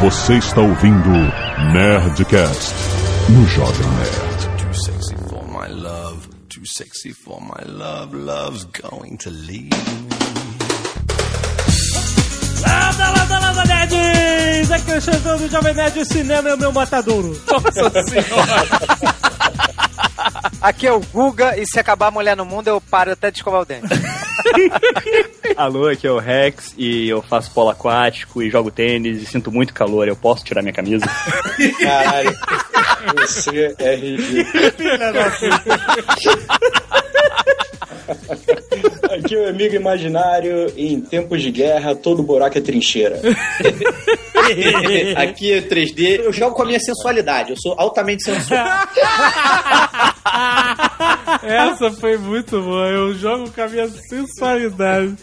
Você está ouvindo Nerdcast no Jovem Nerd. Too sexy for my love, too sexy for my love, love's going to leave me. Landa, landa, landa, nerds! Aqui é o Xandão do Jovem Nerd, o cinema é o meu matadouro. Nossa senhora! Aqui é o Guga e se acabar a mulher no mundo eu paro até de escovar o dente. Alô, aqui é o Rex e eu faço polo aquático e jogo tênis e sinto muito calor. Eu posso tirar minha camisa? Caralho, você é ridículo. Aqui é o amigo imaginário e em tempos de guerra todo buraco é trincheira. Aqui é 3D. Eu jogo com a minha sensualidade. Eu sou altamente sensual. Essa foi muito boa. Eu jogo com a minha sensualidade.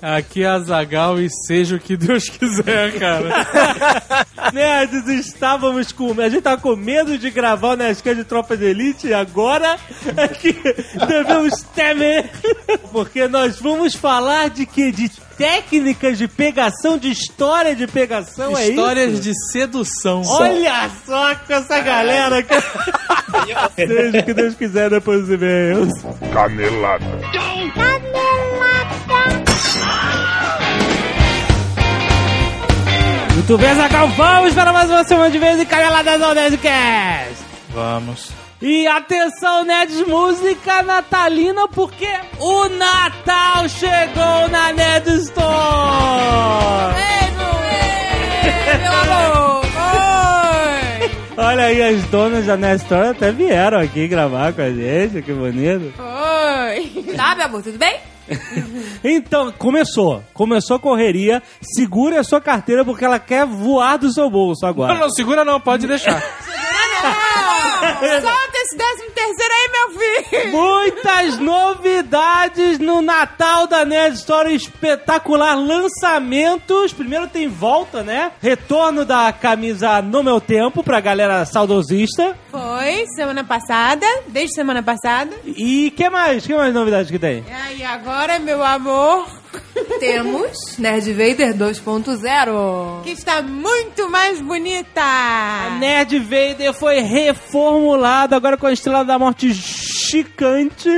Aqui é a Zagal e seja o que Deus quiser, cara. Nerds, estávamos com. A gente tava com medo de gravar o Nerdcast de Tropa de Elite e agora é que devemos temer. Porque nós vamos falar de que? De técnicas de pegação, de história de pegação, é isso? Histórias de sedução. Olha só com essa galera que. Seja o que Deus quiser depois dos e-mails. Canelada. Muito bem, Zagal, vamos para mais uma semana de vez em Caneladas ao Nerdcast. Vamos. E atenção, Nerds, música natalina, porque o Natal chegou na Nerd Store! Meu Olha aí, as donas da Nerd Store até vieram aqui gravar com a gente, que bonito. Oi! Tá, meu amor, tudo bem? Então, começou. Começou a correria. Segure a sua carteira porque ela quer voar do seu bolso agora. Não, não, segura não, pode deixar. Solta esse décimo terceiro aí, meu filho! Muitas novidades no Natal da Nerd Store espetacular lançamentos. Primeiro tem volta, né? Retorno da camisa No Meu Tempo pra galera saudosista. Foi, semana passada, desde semana passada. E que mais? Que mais novidades que tem? E agora, meu amor, temos Nerd Vader 2.0. Que está muito mais bonita. A Nerd Vader foi reformulada agora com a Estrela da Morte chicante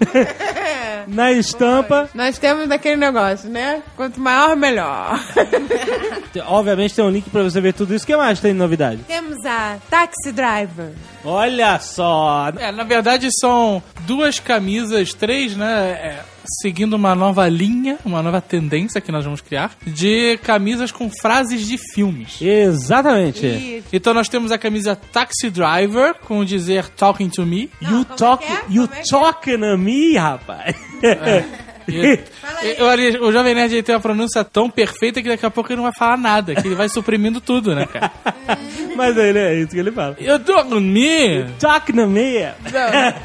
na estampa. Nós temos aquele negócio, né? Quanto maior, melhor. Obviamente tem um link pra você ver tudo isso. O que mais tem de novidade? temos a Taxi Driver. Olha só! É, na verdade são duas camisas, três, né? é, seguindo uma nova linha, uma nova tendência que nós vamos criar, de camisas com frases de filmes. Exatamente. Isso. Então nós temos a camisa Taxi Driver, com o dizer Talking to Me. You como é talk, é? you é é? talking to me, rapaz. E- Eu- olha, o Jovem Nerd tem uma pronúncia tão perfeita que daqui a pouco ele não vai falar nada, que ele vai suprimindo tudo, né, cara? Mas ele é isso que ele fala. Eu tô com me, Talking to me.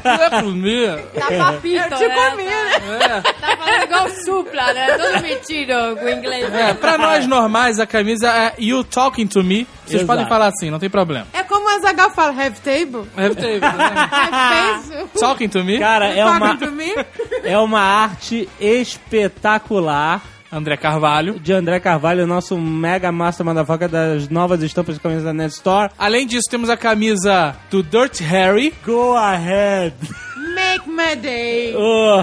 tô com me. Tá papito, Eu te né? comi, né? Tá falando igual supla, né? Todo metido com o inglês. É, pra nós normais, a camisa é You Talking to Me. Vocês Exato. podem falar assim, não tem problema. É como a Zagal fala, have table. Have table, né? Have face. Talking to Me. Cara, é uma, Talking to me. é uma arte espetacular André Carvalho. de André Carvalho, nosso mega master motherfucker das novas estampas de camisas da Net Store. Além disso, temos a camisa do Dirt Harry. Go ahead. Make my day. Oh.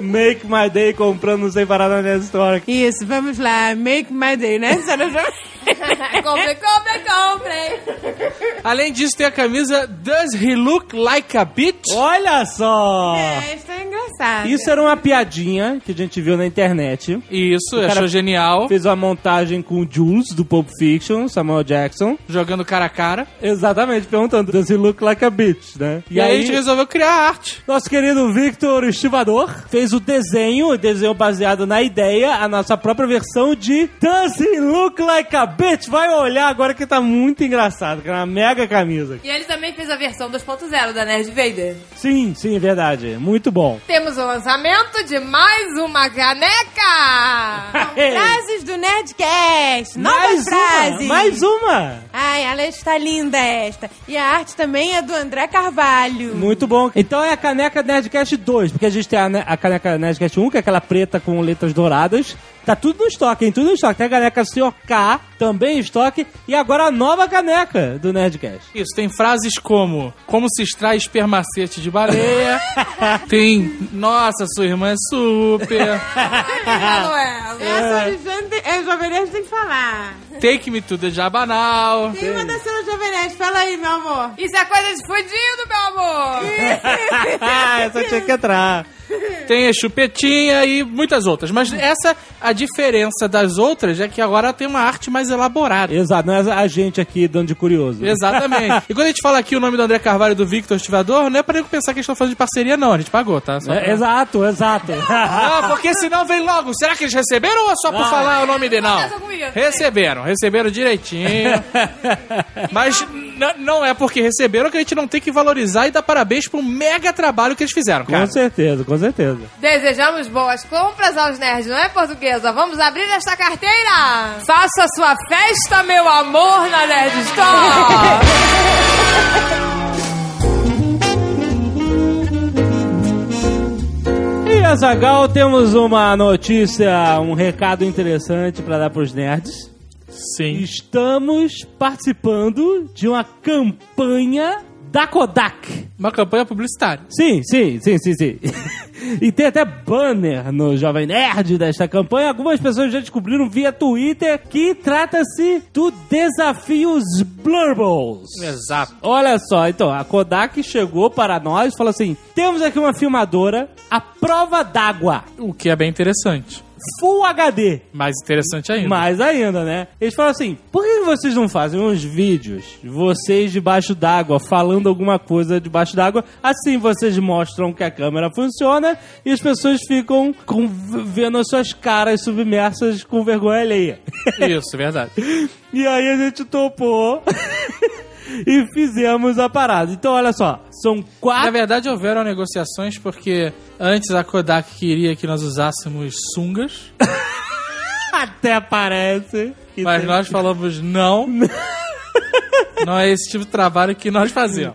Make my day comprando sem parar na Net Store. Isso, vamos lá. Make my day, né? compre, compre, compre. Além disso, tem a camisa Does He Look Like a Bitch? Olha só! É, isso é engraçado. Isso era uma piadinha que a gente viu na internet. Isso, cara achou genial. Fez uma montagem com o Jules do Pulp Fiction, Samuel Jackson. Jogando cara a cara. Exatamente, perguntando, does he look like a bitch, né? E, aí a gente resolveu criar arte. Nosso querido Victor Estivador fez o desenho, o desenho baseado na ideia, a nossa própria versão de Does he look like a bitch? Vai olhar agora que tá muito engraçado, que é uma mega camisa. E ele também fez a versão 2.0 da Nerd Vader. Sim, sim, é verdade. Muito bom. Temos o lançamento de mais uma caneca! Frases do Nerdcast. Novas mais frases. uma, mais uma. Ai, ela está linda esta. E a arte também é do André Carvalho. Muito bom. Então é a caneca Nerdcast 2, porque a gente tem a, a caneca Nerdcast 1, que é aquela preta com letras douradas, Tá tudo no estoque, hein? Tudo no estoque. Tem a caneca Sr. K também em estoque. E agora a nova caneca do Nerdcast. Isso, tem frases como Como se extrai espermacete de baleia. tem Nossa, sua irmã é super. Não é. Essa Alexandre é Jovem Nerd tem que falar. Take me to the Jabanal. Tem uma da cena Jovem Nerd. Fala aí, meu amor. Isso é coisa de fudido, meu amor. Ah, essa tinha que entrar. Tem a chupetinha e muitas outras. Mas essa, a diferença das outras é que agora tem uma arte mais elaborada. Exato, não é a gente aqui dando de curioso. Exatamente. E quando a gente fala aqui o nome do André Carvalho e do Victor Estivador, não é pra nego pensar que eles estão falando de parceria, não. A gente pagou, tá? Só pra- É, exato, exato. Não, porque senão vem logo. Será que eles receberam ou é só por falar o nome dele? Não. Receberam, receberam direitinho. Mas não é porque receberam que a gente não tem que valorizar e dar parabéns pro mega trabalho que eles fizeram, cara. Com certeza, com certeza. Desejamos boas compras aos nerds, não é, portuguesa? Vamos abrir esta carteira. Faça sua festa, meu amor, na Nerd Store. E Azagal, temos uma notícia, um recado interessante para dar pros nerds. Sim. Estamos participando de uma campanha da Kodak. Uma campanha publicitária. Sim, sim, sim, sim, sim. e tem até banner no Jovem Nerd desta campanha. Algumas pessoas já descobriram via Twitter que trata-se do Desafios Blurbles. Exato. Olha só, então, a Kodak chegou para nós e falou assim: temos aqui uma filmadora à prova d'água, O que é bem interessante. Full HD. Mais interessante ainda. Mais ainda, né? Eles falam assim: por que vocês não fazem uns vídeos, vocês debaixo d'água, falando alguma coisa debaixo d'água? Assim vocês mostram que a câmera funciona e as pessoas ficam com, vendo as suas caras submersas com vergonha alheia. Isso, verdade. E aí a gente topou e fizemos a parada. Então, olha só, são Na quatro. verdade, houveram negociações porque antes a Kodak queria que nós usássemos sungas, Até parece. mas nós falamos não. Não é esse tipo de trabalho que nós fazemos.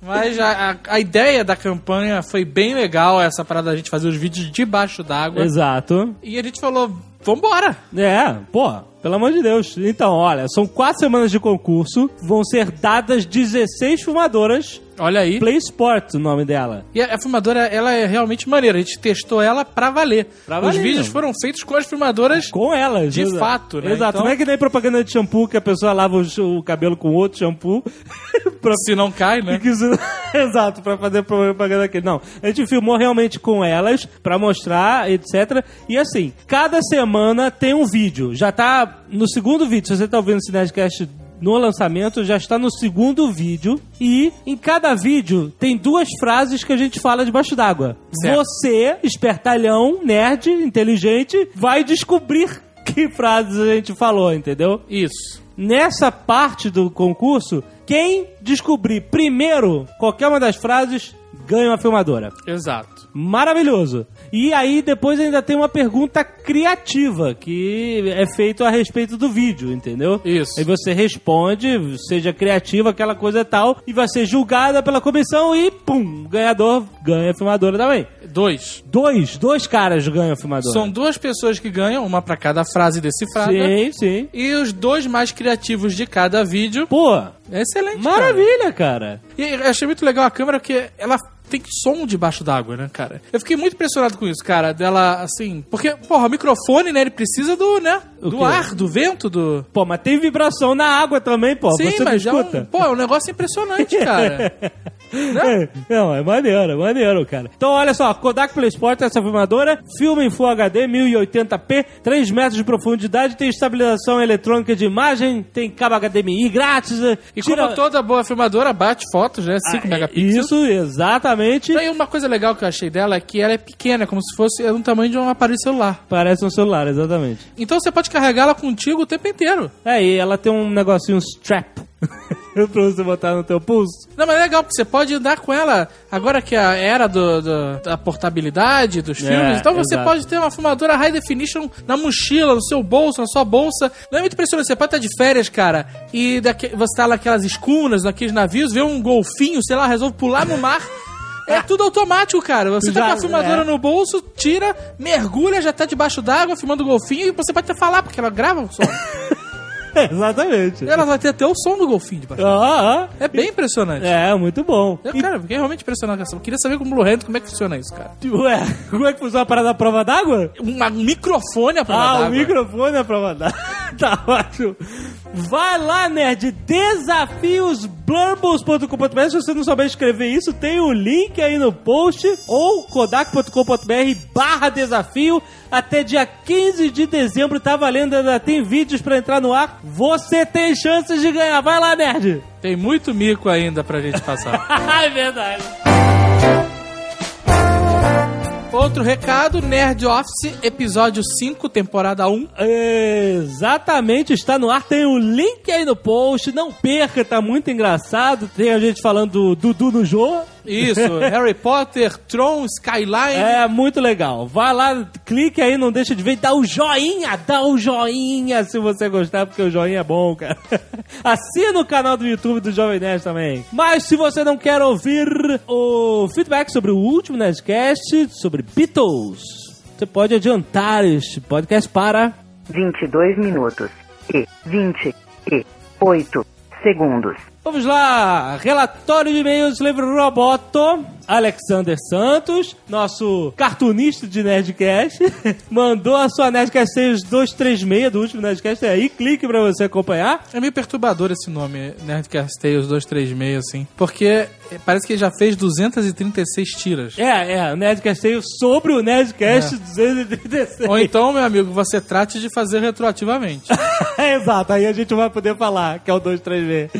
Mas a, a- a ideia da campanha foi bem legal, essa parada da gente fazer os vídeos debaixo d'água. Exato. E a gente falou, vambora! É, pô, pelo amor de Deus. Então, olha, são quatro semanas de concurso, vão ser dadas 16 filmadoras. Olha aí. Play Sport, o nome dela. E a, a filmadora, ela é realmente maneira. A gente testou ela pra valer. Pra Os valer. vídeos foram feitos com as filmadoras Com elas. de Exato. fato, né? Exato. Então, Não é que nem propaganda de shampoo que a pessoa lava o, o cabelo com outro shampoo. pra... se não cai, né? Exato, pra fazer propaganda aqui. Não, a gente filmou realmente com elas pra mostrar, etc. E assim, cada semana tem um vídeo. Já tá no segundo vídeo. Se você tá ouvindo esse Nerdcast no lançamento, já está no segundo vídeo. E em cada vídeo tem duas frases que a gente fala debaixo d'água. Você, espertalhão, nerd, inteligente, vai descobrir que frases a gente falou, entendeu? Isso. Nessa parte do concurso, quem descobrir primeiro qualquer uma das frases ganha uma filmadora. Exato. Maravilhoso. E aí depois ainda tem uma pergunta criativa que é feito a respeito do vídeo, entendeu? Isso. Aí você responde, seja criativo, aquela coisa e tal, e vai ser julgada pela comissão e pum, o ganhador ganha a filmadora também. Dois. Dois, dois caras ganham a filmadora. São duas pessoas que ganham, uma pra cada frase decifrada. Sim, sim. E os dois mais criativos de cada vídeo. Pô, excelente. cara. maravilha, cara. E eu achei muito legal a câmera porque ela tem som debaixo d'água, né, cara? Eu fiquei muito impressionado com isso, cara. Dela, assim. Porque, porra, o microfone, né? Ele precisa do, né? O do quê? ar, do vento, do. Pô, mas tem vibração na água também, pô. Sim, você não mas é um, escuta. pô, é um negócio impressionante, cara. É, não, é maneiro, é maneiro, cara. Então, olha só, Kodak Play Sport, essa filmadora, filma em Full HD, 1080p, 3 metros de profundidade, tem estabilização eletrônica de imagem, tem cabo HDMI grátis. E como toda boa filmadora, bate fotos, né? 5 megapixels. Ah, Isso, exatamente. E uma coisa legal que eu achei dela é que ela é pequena, como se fosse é do tamanho de um aparelho celular. Parece um celular, exatamente. Então você pode carregá-la contigo o tempo inteiro. É, e ela tem um negocinho strap pra você botar no teu pulso. Não, mas é legal, porque você pode andar com ela agora que é a era do, do- da portabilidade dos É, filmes. Então você exato. pode ter uma filmadora high definition na mochila, no seu bolso, na sua bolsa. Não é muito impressionante. Você pode estar de férias, cara, e daqui, você tá naquelas escunas, naqueles navios, vê um golfinho, sei lá, resolve pular no mar. É tudo automático, cara. Você tá Já- com a filmadora é. no bolso, tira, mergulha, já tá debaixo d'água, filmando o golfinho, e você pode até falar, porque ela grava o som. Exatamente. ela vai ter até o som do golfinho debaixo. Ah, ah. É bem impressionante. É, muito bom. Eu, cara, fiquei realmente impressionado com essa. Eu queria saber com o Blue Hand como é que funciona isso, cara. Ué, como é que funciona a parada da prova d'água? Um microfone à prova Ah, o d'água. microfone é a prova d'água. tá ótimo. Vai lá, nerd, desafiosblurbles.com.br. Se você não souber escrever isso, tem o link aí no post ou kodak.com.br barra desafio. Até dia 15 de dezembro tá valendo, ainda tem vídeos pra entrar no ar. Você tem chances de ganhar. Vai lá, nerd. Tem muito mico ainda pra gente passar. é verdade. Outro recado, Nerd Office, episódio 5, temporada 1. Exatamente, está no ar. Tem o link aí no post. Não perca, tá muito engraçado. Tem a gente falando do Dudu no Jô. Isso, Harry Potter, Tron, Skyline. É muito legal. Vai lá, clique aí, não deixa de ver, dá o joinha, dá o joinha se você gostar, porque o joinha é bom, cara. Assina o canal do YouTube do Jovem Nerd também. Mas se você não quer ouvir o feedback sobre o último Nerdcast, sobre Beatles, você pode adiantar este podcast para 22 minutos e 28 segundos. Vamos lá, relatório de e-mails, livro Roboto, Alexander Santos, nosso cartunista de Nerdcast, mandou a sua Nerdcast 236 do último Nerdcast aí, clique pra você acompanhar. É meio perturbador esse nome, Nerdcast Tales 236, assim. Porque parece que ele já fez 236 tiras. É, é, o Nerdcast Tales sobre o Nerdcast 236. Ou então, meu amigo, você trate de fazer retroativamente. Exato, aí a gente vai poder falar que é o 236.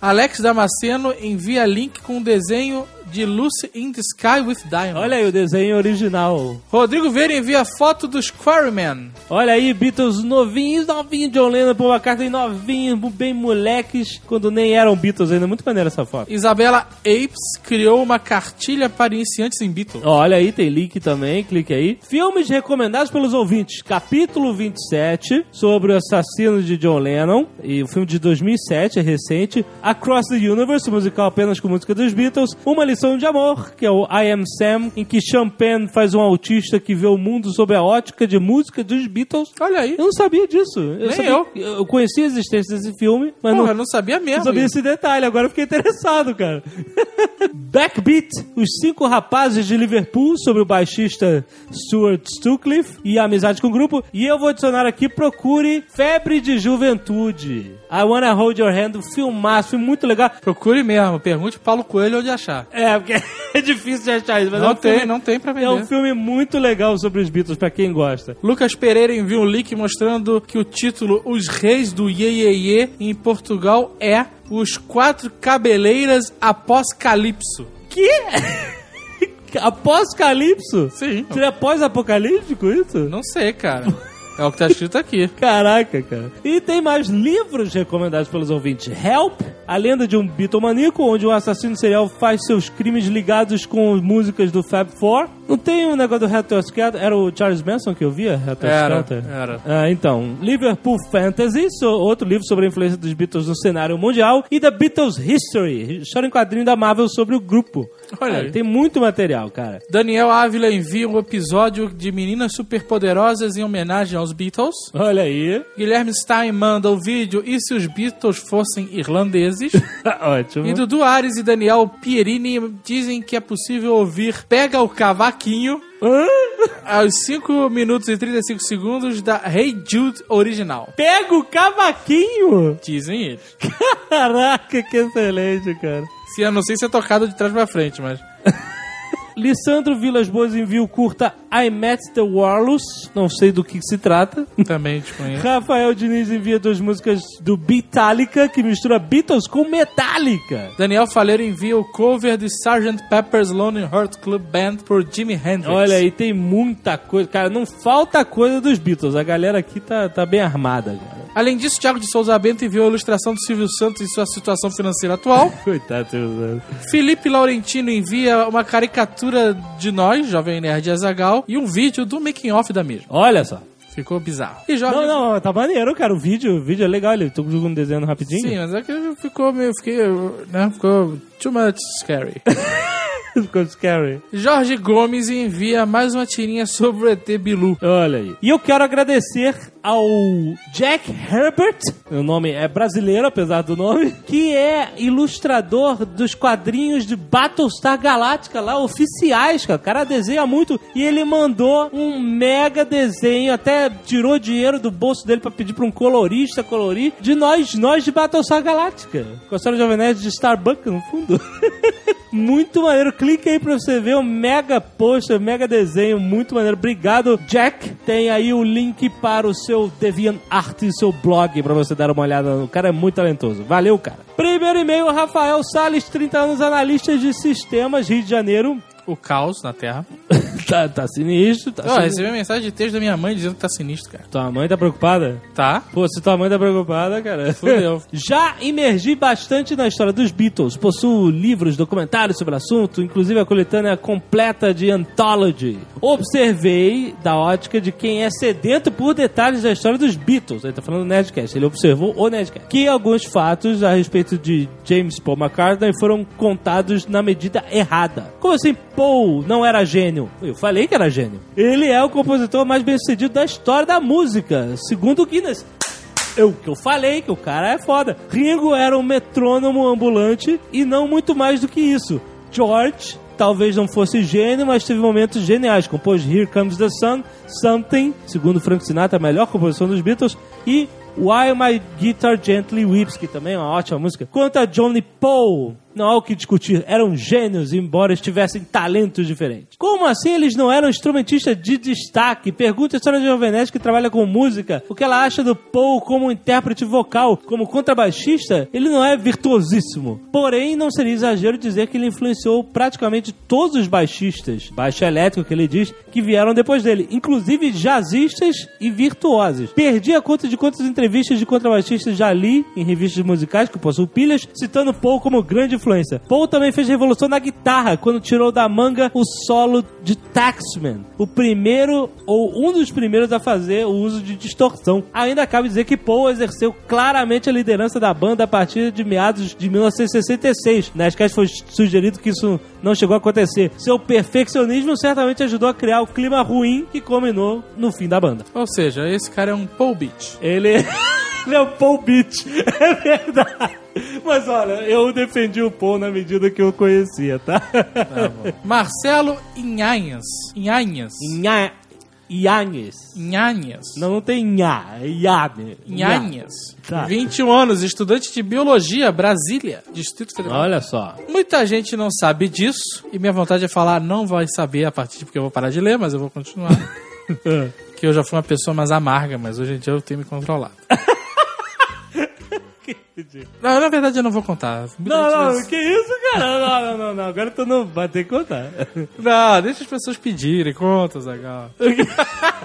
Alex Damasceno envia link com o desenho de Lucy in the Sky with Diamonds. Olha aí o desenho original. Rodrigo Vieira envia foto dos Quarrymen. Olha aí, Beatles novinhos, novinhos, John Lennon, Paul McCartney novinhos, bem moleques, quando nem eram Beatles ainda. Muito maneira essa foto. Isabela Apes criou uma cartilha para iniciantes em Beatles. Olha aí, tem link também, clique aí. Filmes recomendados pelos ouvintes. Capítulo 27, sobre o assassino de John Lennon. E o filme de 2007, é recente. Across the Universe, musical apenas com música dos Beatles. Uma lição de amor, que é o I Am Sam, em que Champagne faz um autista que vê o mundo sob a ótica de música dos Beatles. Olha aí. Eu não sabia disso. Eu Nem sabia- eu. Eu conhecia a existência desse filme, mas Porra, não, eu não sabia mesmo. não sabia esse detalhe, agora eu fiquei interessado, cara. Backbeat, os cinco rapazes de Liverpool sobre o baixista Stuart Stucliffe e a amizade com o grupo. E eu vou adicionar aqui, procure Febre de Juventude. I Wanna Hold Your Hand, filmaço, filme muito legal. Procure mesmo, pergunte Paulo Coelho onde achar. É, porque é difícil de achar isso, mas Não é um tem, filme, não tem pra vender. É um filme muito legal sobre os Beatles, pra quem gosta. Lucas Pereira enviou um link mostrando que o título Os Reis do Ye Ye Ye em Portugal é Os Quatro Cabeleiras Após Calypso. Que? Após Calypso? Sim. Seria pós-apocalíptico isso? Não sei, cara. É o que tá escrito aqui. Caraca, cara. E tem mais livros recomendados pelos ouvintes. Help, a lenda de um bitomaníaco, onde um assassino serial faz seus crimes ligados com músicas do Fab Four. Não tem um negócio do Hatter Skelter? Era o Charles Manson que eu via? Hatter Era, Skelter? era. Ah, então, Liverpool Fantasy, so- outro livro sobre a influência dos Beatles no cenário mundial. E The Beatles History, história em quadrinho da Marvel sobre o grupo. Olha aí. tem muito material, cara. Daniel Ávila envia um episódio de Meninas Superpoderosas em homenagem aos Beatles. Olha aí. Guilherme Stein manda o vídeo E se os Beatles fossem irlandeses? Ótimo. e Dudu Ares e Daniel Pierini dizem que é possível ouvir Pega o Cavaquinho aos 5 minutos e 35 segundos da Hey Jude original. Pega o cavaquinho! Dizem eles. Caraca, que excelente, cara. Se, eu não sei se é tocado de trás pra frente, mas... Lissandro Vilas Boas envia o curta I Met the Warlus. Não sei do que se trata. Também desconheço. Rafael Diniz envia duas músicas do Beatálica, que mistura Beatles com Metallica. Daniel Faleiro envia o cover de Sgt. Pepper's Lonely Heart Club Band por Jimi Hendrix. Olha aí, tem muita coisa. Cara, não falta coisa dos Beatles. A galera aqui tá, tá bem armada, cara. Além disso, Thiago de Souza Bento enviou a ilustração do Silvio Santos em sua situação financeira atual. Coitado, seu Felipe Laurentino envia uma caricatura de nós, Jovem Nerd e Azagal, e um vídeo do making off da mesma. Olha só. Ficou bizarro. E Jorge... Não, não, tá maneiro, cara. O vídeo, o vídeo é legal. Ele tô jogando desenho rapidinho. Sim, mas é que ficou meio... Fiquei, né? Ficou too much scary. Ficou scary. Jorge Gomes envia mais uma tirinha sobre o ET Bilu. Olha aí. E eu quero agradecer ao Jack Herbert, o nome é brasileiro, apesar do nome, que é ilustrador dos quadrinhos de Battlestar Galactica lá, oficiais, cara. O cara desenha muito e ele mandou um mega desenho, até tirou dinheiro do bolso dele pra pedir pra um colorista colorir, de nós, nós de Battlestar Galactica. Com a história Jovem Nerd de Starbucks no fundo. muito maneiro. Clique aí pra você ver o mega post, mega desenho, muito maneiro. Obrigado, Jack. Tem aí o link para o seu DeviantArt e seu blog pra você dar uma olhada. O cara é muito talentoso. Valeu, cara. Primeiro e-mail, Rafael Salles, 30 anos, analista de sistemas, Rio de Janeiro. O caos na Terra. tá, tá sinistro. Tá Ó, sinistro. recebi uma mensagem de texto da minha mãe dizendo que tá sinistro, cara. Tua mãe tá preocupada? Tá. Pô, se tua mãe tá preocupada, cara. Fudeu. Já imergi bastante na história dos Beatles. Possuo livros, documentários sobre o assunto, inclusive a coletânea completa de Anthology. Observei da ótica de quem é sedento por detalhes da história dos Beatles. Ele tá falando do Nerdcast. Ele observou o Nerdcast. Que alguns fatos a respeito de James Paul McCartney foram contados na medida errada. Como assim Paul não era gênio? Eu falei que era gênio. Ele é o compositor mais bem sucedido da história da música, segundo o Guinness. Eu que eu falei que o cara é foda. Ringo era um metrônomo ambulante e não muito mais do que isso. George talvez não fosse gênio, mas teve momentos geniais. Compôs Here Comes the Sun, Something, segundo Frank Sinatra, a melhor composição dos Beatles, e While My Guitar Gently Weeps, que também é uma ótima música. Quanto a Johnny Paul, não há o que discutir, eram gênios, embora estivessem talentos diferentes. Como assim eles não eram instrumentistas de destaque? Pergunta a Jovem Nerd que trabalha com música, o que ela acha do Paul como intérprete vocal, como contrabaixista, ele não é virtuosíssimo. Porém, não seria exagero dizer que ele influenciou praticamente todos os baixistas, baixo elétrico que ele diz, que vieram depois dele, inclusive jazzistas e virtuosos. Perdi a conta de quantas entrevistas de contrabaixistas já li em revistas musicais que possuo pilhas, citando Paul como grande influência. Paul também fez revolução na guitarra quando tirou da manga o solo de Taxman, o primeiro ou um dos primeiros a fazer o uso de distorção. Ainda cabe dizer que Paul exerceu claramente a liderança da banda a partir de meados de 1966. Na Nerdcast foi sugerido que isso não chegou a acontecer. Seu perfeccionismo certamente ajudou a criar o clima ruim que culminou no fim da banda. Ou seja, esse cara é um Paul Beach. Ele, ele é o Paul Beach, é verdade. Mas olha, eu defendi o Paul na medida que eu conhecia, tá? Marcelo Inhanhas. Inhanhas. Inha... Ianhes. Inhanhas. Não, não tem Nha, é Iane. Inhanhas. Tá. 21 anos, estudante de Biologia, Brasília, Distrito Federal. Olha só. Muita gente não sabe disso, e minha vontade é falar, não vai saber a partir de porque eu vou parar de ler, mas eu vou continuar. que eu já fui uma pessoa mais amarga, mas hoje em dia eu tenho me controlado. Não, na verdade eu não vou contar. Não, não, vai- que isso, cara? Não, não, não, não. Agora tu não vai ter que contar. Não, deixa as pessoas pedirem, conta, Zagal.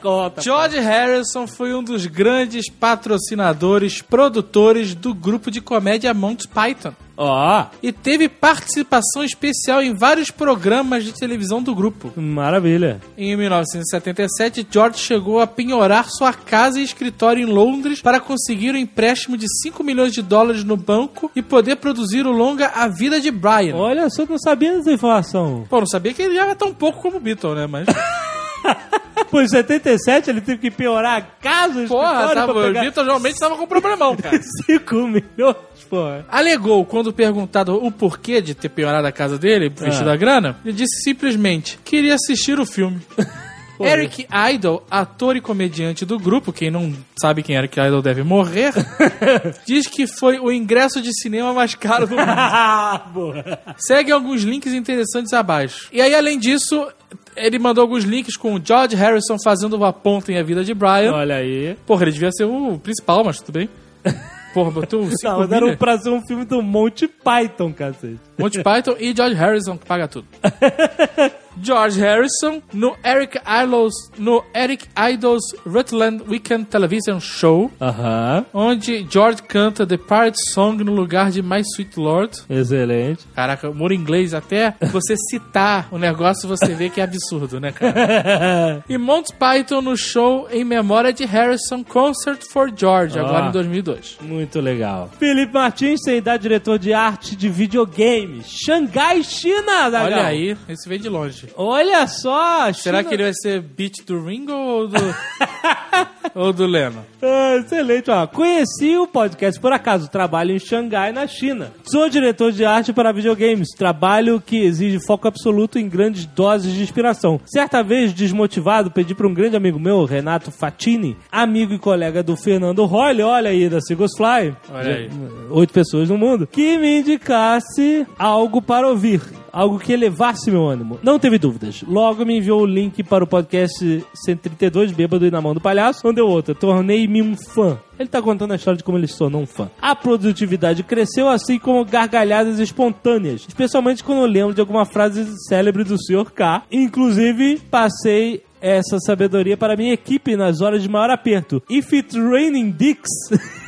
Conta. George Harrison foi um dos grandes patrocinadores, produtores do grupo de comédia Monty Python. Ó, E teve participação especial em vários programas de televisão do grupo. maravilha. Em 1977, George chegou a penhorar sua casa e escritório em Londres para conseguir um empréstimo de 5 milhões de dólares no banco e poder produzir o longa A Vida de Brian. Olha, só não sabia dessa informação. Pô, não sabia que ele já era tão pouco como o Beatle, né? Mas. Pô, em 77 ele teve que piorar a casa, o Porra, tava, pra o pegar Beatle realmente tava com problemão, cara. 5 milhões, porra. Alegou, quando perguntado o porquê de ter piorado a casa dele, vestido Ah. a grana, ele disse simplesmente: queria assistir o filme. Eric Idle, ator e comediante do grupo, quem não sabe quem Eric Idle deve morrer, diz que foi o ingresso de cinema mais caro do mundo. Segue alguns links interessantes abaixo. E aí, além disso, ele mandou alguns links com o George Harrison fazendo uma ponta em A Vida de Brian. Olha aí. Porra, ele devia ser o principal, mas tudo bem. Porra, botou 5 Não, mas era pra ser um filme do Monty Python, cacete. Monty Python e George Harrison que paga tudo. George Harrison no Eric Idles, no Eric Idles Rutland Weekend Television Show, Aham. onde George canta The Pirate Song no lugar de My Sweet Lord. Excelente. Caraca, humor inglês até você citar o negócio você vê que é absurdo, né, cara? e Monty Python no show em memória de Harrison Concert for George, agora Ah. em 2002. Muito legal. Felipe Martins, sem idade, diretor de arte de videogames. Xangai, China, Zagal. Olha aí, esse veio de longe. Olha só. Será China- que ele vai ser beat do Ringo ou do, ou do Leno? Ah, excelente, ó. Conheci o podcast por acaso, trabalho em Xangai, na China. Sou diretor de arte para videogames, trabalho que exige foco absoluto em grandes doses de inspiração. Certa vez, desmotivado, pedi para um grande amigo meu, Renato Fatini, amigo e colega do Fernando Royle, olha aí, da Seagulls Fly. Olha aí. Oito pessoas no mundo, que me indicasse algo para ouvir. Algo que elevasse meu ânimo. Não teve dúvidas. Logo me enviou o link para o podcast 132, Bêbado e na Mão do Palhaço, onde eu outra. Tornei-me um fã. Ele tá contando a história de como ele se tornou um fã. A produtividade cresceu assim como gargalhadas espontâneas. Especialmente quando eu lembro de alguma frase célebre do Sr. K. Inclusive, passei essa sabedoria para minha equipe nas horas de maior aperto. If it's raining dicks...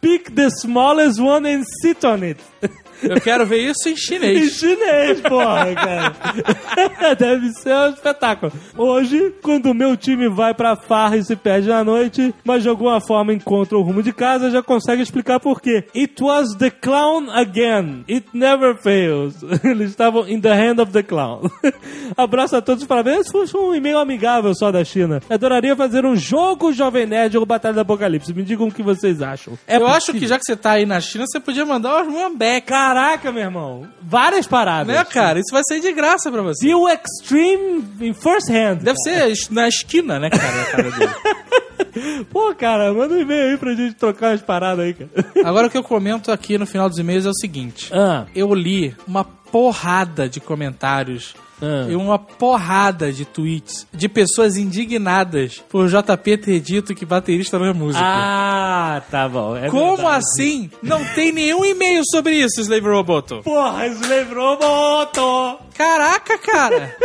Pick the smallest one and sit on it. Eu quero ver isso em Em chinês. chinês, porra, cara. Deve ser um espetáculo. Hoje, quando o meu time vai pra farra e se perde na noite, mas de alguma forma encontra o rumo de casa, já consegue explicar por quê. It was the clown again. It never fails. Eles estavam in the hand of the clown. Abraço a todos, parabéns. Foi um e-mail amigável só da China. Adoraria fazer um jogo Jovem Nerd ou Batalha do Apocalipse. Me digam o que vocês acham. É eu acho possível? que já que você tá aí na China, você podia mandar umas Mambeca. Caraca, meu irmão. Várias paradas. Né, cara? Isso vai sair de graça pra você. View Extreme in first hand. Deve ser na esquina, né, cara? Cara dele. Pô, cara, manda um e-mail aí pra gente trocar as paradas aí, cara. Agora o que eu comento aqui no final dos e-mails é o seguinte. Ah. Eu li uma porrada de comentários Ah. e uma porrada de tweets de pessoas indignadas por JP ter dito que baterista não é música. Ah, tá bom. é Como verdade. assim? Não tem nenhum e-mail sobre isso, Slave Roboto. Porra, Slave Roboto! Caraca, cara.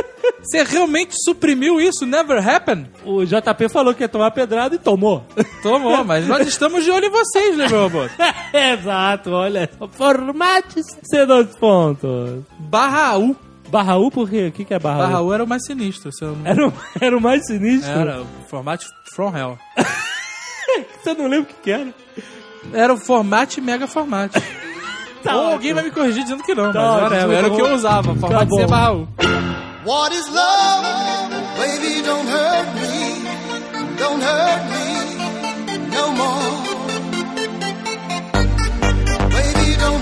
Você realmente suprimiu isso? Never happened? O JP falou que ia tomar pedrada e tomou. Tomou, mas nós estamos de olho em vocês, Slave Roboto. Exato, olha. Formate-se dois pontos. Barra U. Barra U por quê? O que, que é barra, Barra U? U era o mais sinistro. Se eu não... Era, o, era o mais sinistro? Era o formato From Hell. Você não lembra o que, que era? Era o formato Mega Format. Tá Ou alguém vai me corrigir dizendo que não, Tá mas ótimo, whatever, era o que eu usava. Formato bom. C barra U. What is love? Baby, don't hurt me. Don't hurt me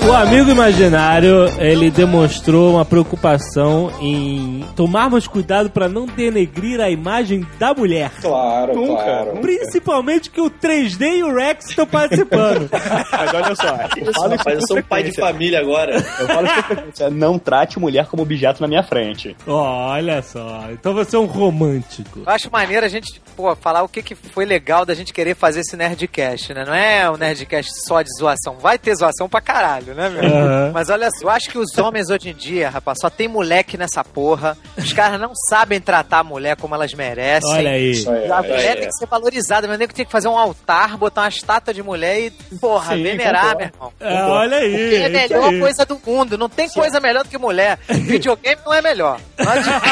O amigo imaginário, ele demonstrou uma preocupação em tomarmos cuidado pra não denegrir a imagem da mulher. Claro, Nunca, claro. nunca. Principalmente que o 3D e o Rex estão participando. Mas olha só, eu falo isso Rapaz, eu sou um pai de família agora. Eu falo isso. Não trate mulher como objeto na minha frente. Olha só, então você é um romântico. Eu acho maneiro a gente, pô, falar o que, que foi legal da gente querer fazer esse Nerdcast, né? Não é um Nerdcast só de zoação. Vai ter zoação pra caralho, né, meu? Aham. Mas olha só, eu acho que os homens hoje em dia, rapaz, só tem moleque nessa porra. Os caras não sabem tratar a mulher como elas merecem. Olha aí. A é, mulher é. tem que ser valorizada, meu nego tem que fazer um altar, botar uma estátua de mulher e, porra, Sim, venerar, meu irmão. É, olha aí. Porque é a melhor aí. coisa do mundo. Não tem coisa melhor do que mulher. Videogame não é melhor. Não adianta.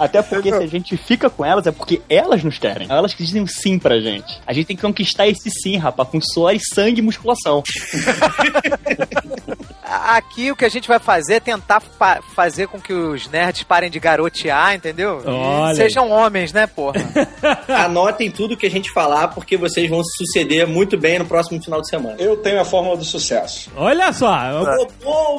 Até porque se a gente fica com elas é porque elas nos querem. Elas que dizem sim pra gente. A gente tem que conquistar esse sim, rapaz, com suor e sangue e musculação. Aqui o que a gente vai fazer é tentar fa- fazer com que os nerds parem de garotear, entendeu? Olha. Sejam homens, né, porra? Anotem tudo que a gente falar, porque vocês vão se suceder muito bem no próximo final de semana. Eu tenho a fórmula do sucesso. Olha só,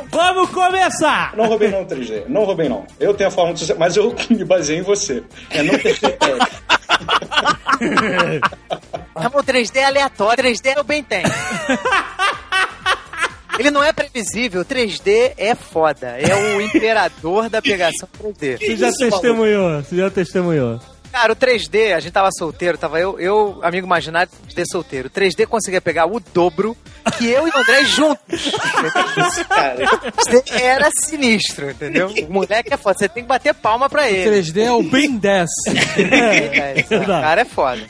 vamos começar! Não roubei não, 3D. Não roubei não. Eu tenho a fórmula do sucesso, mas eu me baseei em você. É não ter critério. Amor, 3D é aleatório, 3D eu bem tenho. Ele não é previsível, 3D é foda. É o imperador da pegação 3D. Você já testemunhou, você já testemunhou. Cara, o 3D, a gente tava solteiro, tava eu, eu amigo imaginário de solteiro. O 3D conseguia pegar o dobro que eu e o André juntos. Entendeu? Era sinistro, entendeu? O moleque é foda, você tem que bater palma pra O ele. 3D é o Ben 10. É, esse cara é foda.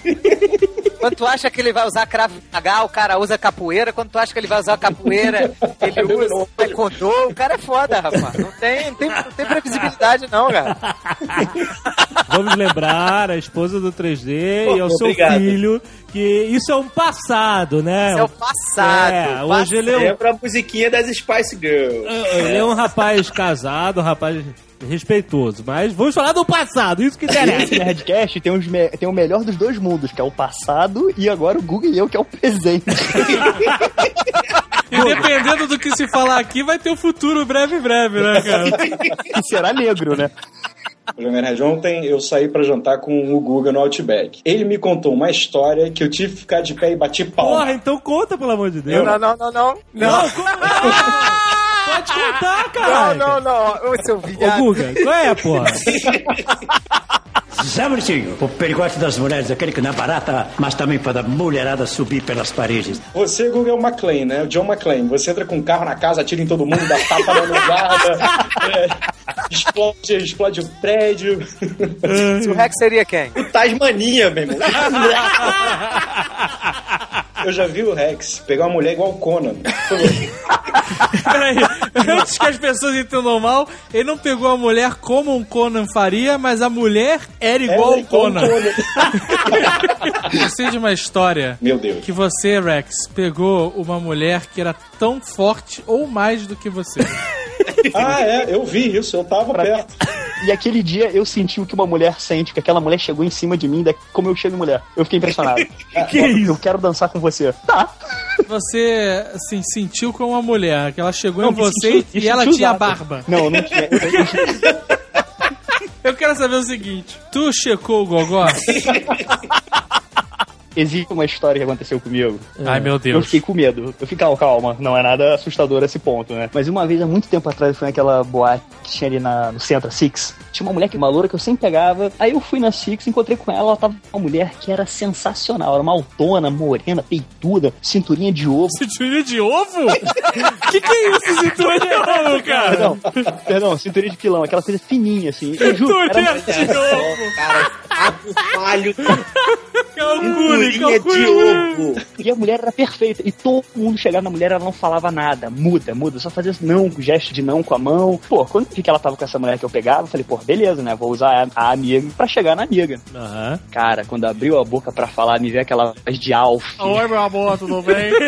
Quando tu acha que ele vai usar Krav Maga, o cara usa capoeira. Quando tu acha que ele vai usar capoeira, ele usa taekwondo. O cara é foda, rapaz. Não tem, não tem, não tem previsibilidade não, cara. Vamos lembrar a esposa do 3D Pô, e ao seu obrigado. filho que isso é um passado, né? Isso é o passado. É, hoje ele é um, Lembra a musiquinha das Spice Girls. ele é um rapaz casado, um rapaz respeitoso. Mas vamos falar do passado, isso que Esse interessa. Nerdcast tem, os me- tem o melhor dos dois mundos, que é o passado, e agora o Google e eu, que é o presente. E dependendo do que se falar aqui, vai ter o futuro breve, breve, né, cara? e será negro, né? Jovem Nerd, ontem eu saí pra jantar com o Guga no Outback. Ele me contou uma história que eu tive que ficar de pé e bati palma. Porra, então conta, pelo amor de Deus. Não, não, não, não. Não, conta. Pode contar, cara. Não, não, não. Ô, seu Ô, viado. Guga, qual é, porra? Zé Bonitinho, o perigote das mulheres, aquele que não é barata, mas também para a mulherada subir pelas paredes. Você, Guga, é o McLean, né? O John McClane. Você entra com um carro na casa, atira em todo mundo, dá tapa na guarda, é, explode, explode o prédio. O Rex seria quem? O Tasmania, meu irmão. Eu já vi o Rex pegar uma mulher igual o Conan. Peraí, antes que as pessoas entendam mal, ele não pegou a mulher como um Conan faria, mas a mulher era igual ao Conan. Conan. Eu sei de uma história Meu Deus. que você, Rex, pegou uma mulher que era tão forte ou mais do que você. Ah, é, eu vi isso, eu tava perto. E aquele dia eu senti o que uma mulher sente, que aquela mulher chegou em cima de mim, da- como eu chego em mulher. Eu fiquei impressionado. Que isso? Eu quero dançar com você. Tá. Você, assim, sentiu com uma mulher, que ela chegou Não, em você senti- e ela tinha usado. barba. Não, não tinha. Eu, eu, Eu quero saber o seguinte: tu checou o gogó? Existe uma história que aconteceu comigo. Ai, meu Eu Deus. fiquei com medo. Eu fiquei, calma, calma, não é nada assustador a esse ponto, né? Mas uma vez, há muito tempo atrás, eu fui naquela boate que tinha ali na, no centro, a Six. Tinha uma mulher que uma loura que eu sempre pegava. Aí eu fui na Six, encontrei com ela, ela tava com uma mulher que era sensacional. Era uma altona, morena, peituda, cinturinha de ovo. Cinturinha de ovo? que que é isso, cinturinha de ovo, cara? Perdão, perdão, cinturinha de pilão, aquela coisa fininha, assim. Eu juro, era Cinturinha de ovo. Cara, ato falho, Calcule, figurinha de calcule. ovo. E a mulher era perfeita. E todo mundo chegava na mulher, ela não falava nada. Muda, muda. Só fazia não, gesto de não com a mão. Pô, quando eu vi que ela tava com essa mulher que eu pegava, eu falei, pô, beleza, né? Vou usar a, a amiga pra chegar na amiga. Aham. Cara, quando abriu a boca pra falar, me veio aquela voz de alf. Oi, meu amor, tudo bem?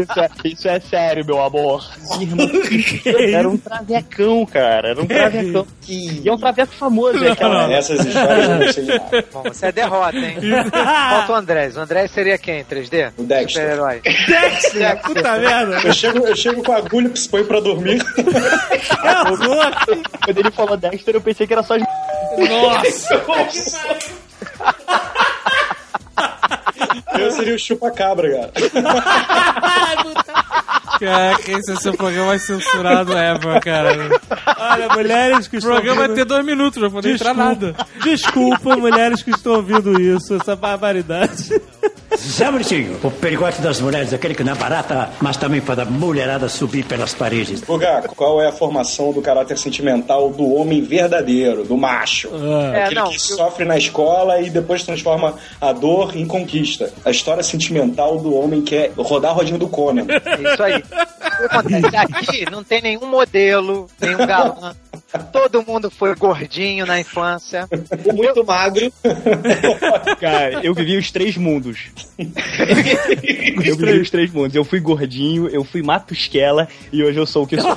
Isso é, isso é sério, meu amor. Irmão, era um travecão, cara. Era um travecão. E é um traveco famoso, é aquela. Essas histórias eu não sei nada. Bom, você é derrota, hein? Falta o Andrés. O Andrés seria quem? 3D? O Dexter. Super-herói. Dexter, puta merda. Eu chego, eu chego com a agulha pra expor pra dormir. Quando ele falou Dexter, eu pensei que era só as Nossa. Eu seria o chupa-cabra, cara. Caraca, esse é o seu programa mais censurado ever, cara. Olha, mulheres que O estão programa vai ouvindo... ter dois minutos, não vou entrar nada. Desculpa, mulheres que estão ouvindo isso, essa barbaridade. Zé Bonitinho, o perigote das mulheres, aquele que não é barata, mas também para a mulherada subir pelas paredes. Guga, qual é a formação do caráter sentimental do homem verdadeiro, do macho? É, Aquele não, que eu- sofre na escola e depois transforma a dor em conquista. A história sentimental do homem que é rodar a rodinha do Conan. É Isso aí. O que acontece? Aqui não tem nenhum modelo, nenhum galã. Todo mundo foi gordinho na infância. Muito magro. Cara, eu vivi os três mundos. eu vivi os três mundos. Eu fui gordinho, eu fui matusquela e hoje eu sou o que sou.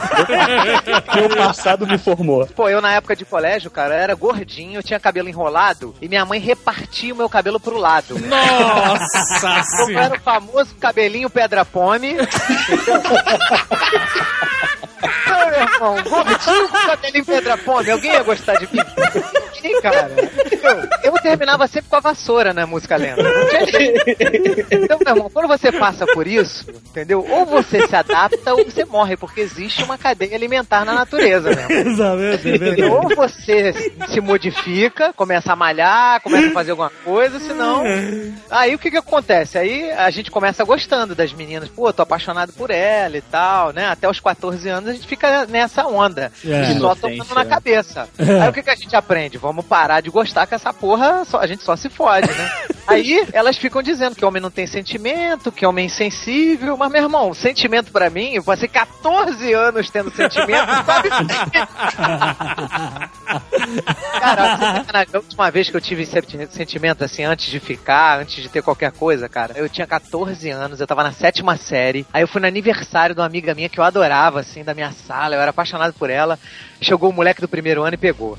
Meu passado me formou. Pô, eu na época de colégio, cara, eu era gordinho, eu tinha cabelo enrolado e minha mãe repartia o meu cabelo pro lado. Nossa Eu era o famoso cabelinho pedra meu irmão, gordinho com cabelinho pedra pome, alguém ia gostar de mim? Sim, cara. Eu, eu terminava sempre com a vassoura na música lenta. Então, meu irmão, quando você passa por isso, entendeu? Ou você se adapta ou você morre, porque existe uma cadeia alimentar na natureza, né? Exatamente, é verdade. Ou você se modifica, começa a malhar, começa a fazer alguma coisa, senão. Aí o que que acontece? Aí a gente começa gostando das meninas. Pô, tô apaixonado por ela e tal, né? Até os 14 anos a gente fica nessa onda. É. só tomando na né? cabeça. É. Aí o que que a gente aprende? Vamos parar de gostar que essa porra só- a gente só se fode, né? Aí elas ficam dizendo que homem não tem sentimento, que homem é insensível. Mas, meu irmão, sentimento pra mim, eu passei 14 anos tendo sentimento, sabe? Cara, a última vez que eu tive senti- sentimento assim, antes de ficar, antes de ter qualquer coisa, cara, eu tinha 14 anos, eu tava na sétima série. Aí eu fui no aniversário de uma amiga minha que eu adorava, assim, da minha sala, eu era apaixonado por ela. Chegou o moleque do primeiro ano e pegou.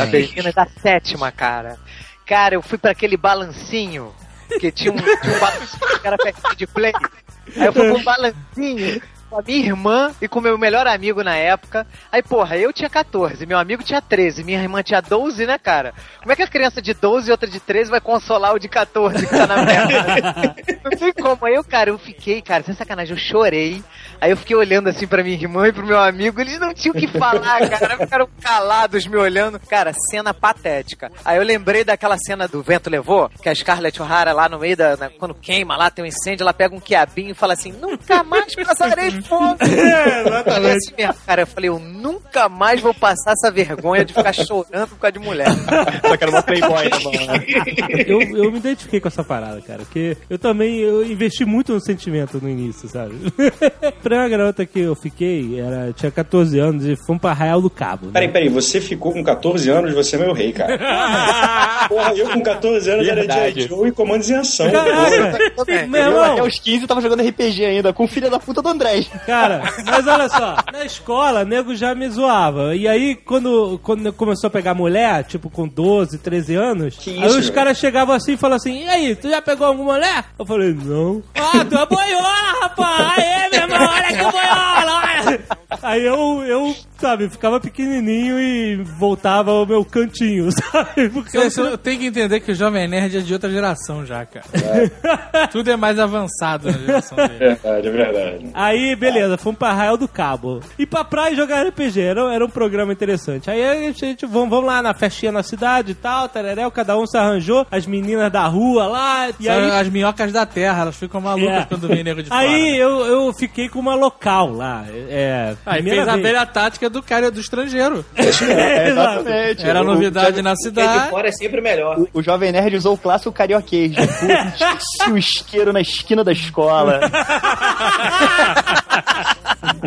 A menina da sétima, cara. Cara, eu fui pra aquele balancinho, que tinha um, tinha um balancinho que era pertinho de play. Aí eu fui pra um balancinho com a minha irmã e com o meu melhor amigo na época. Aí, porra, eu tinha 14, meu amigo tinha 13, minha irmã tinha 12, né, cara? Como é que a criança de 12 e outra de 13 vai consolar o de 14 que tá na merda? Não tem como. Aí eu, cara, eu fiquei, cara, sem sacanagem, eu chorei. Aí eu fiquei olhando assim pra minha irmã e pro meu amigo, eles não tinham o que falar, cara, ficaram calados me olhando. Cara, cena patética. Aí eu lembrei daquela cena do Vento Levou, que a Scarlett O'Hara lá no meio da. na- quando queima lá, tem um incêndio, ela pega um quiabinho e fala assim: nunca mais passarei fome. É, exatamente. Mesmo, cara, eu falei, eu nunca mais vou passar essa vergonha de ficar chorando por causa de mulher. Só que era uma playboy, tá bom, né? eu, eu me identifiquei com essa parada, cara. Porque eu também eu investi muito no sentimento no início, sabe? a primeira garota que eu fiquei era, tinha 14 anos e fomos pra Arraial do Cabo. né? Peraí, peraí, você ficou com 14 anos, você é meu rei, cara. Porra, eu com 14 anos era Verdade. G.I. Joe e comandos em ação. Caraca! Meu Eu irmão, até os 15 tava jogando RPG ainda, com o filho da puta do André. Cara, mas olha só, na escola, nego já me zoava. E aí, quando, quando começou a pegar mulher, tipo com 12, 13 anos, Que aí isso, os velho? caras chegavam assim e falavam assim: E aí, tu já pegou alguma mulher? Eu falei: Não. Ah, tu é boiola, rapaz! Aê, meu irmão, olha que boiola! olha. Aí eu, eu, sabe, ficava pequenininho e voltava ao meu cantinho, sabe? Porque Você, você tem que entender que o Jovem Nerd é de outra geração já, cara. Tudo é mais avançado na geração dele. É verdade, é verdade. Aí, beleza, fomos pra Arraial do Cabo. E pra praia jogar RPG, era, era um programa interessante. Aí a gente, vamos, vamos lá na festinha na cidade e tal, tereréu, cada um se arranjou, as meninas da rua lá, e aí... as minhocas da terra, elas ficam malucas É. quando vem nego de fora. Aí eu, eu fiquei com uma local lá. É, Aí primeira fez a vez. velha tática do cara do estrangeiro. É, exatamente. Era O- novidade na Porque de cidade. fora é sempre melhor. O, o Jovem Nerd usou o clássico carioquês. o isqueiro na esquina da escola.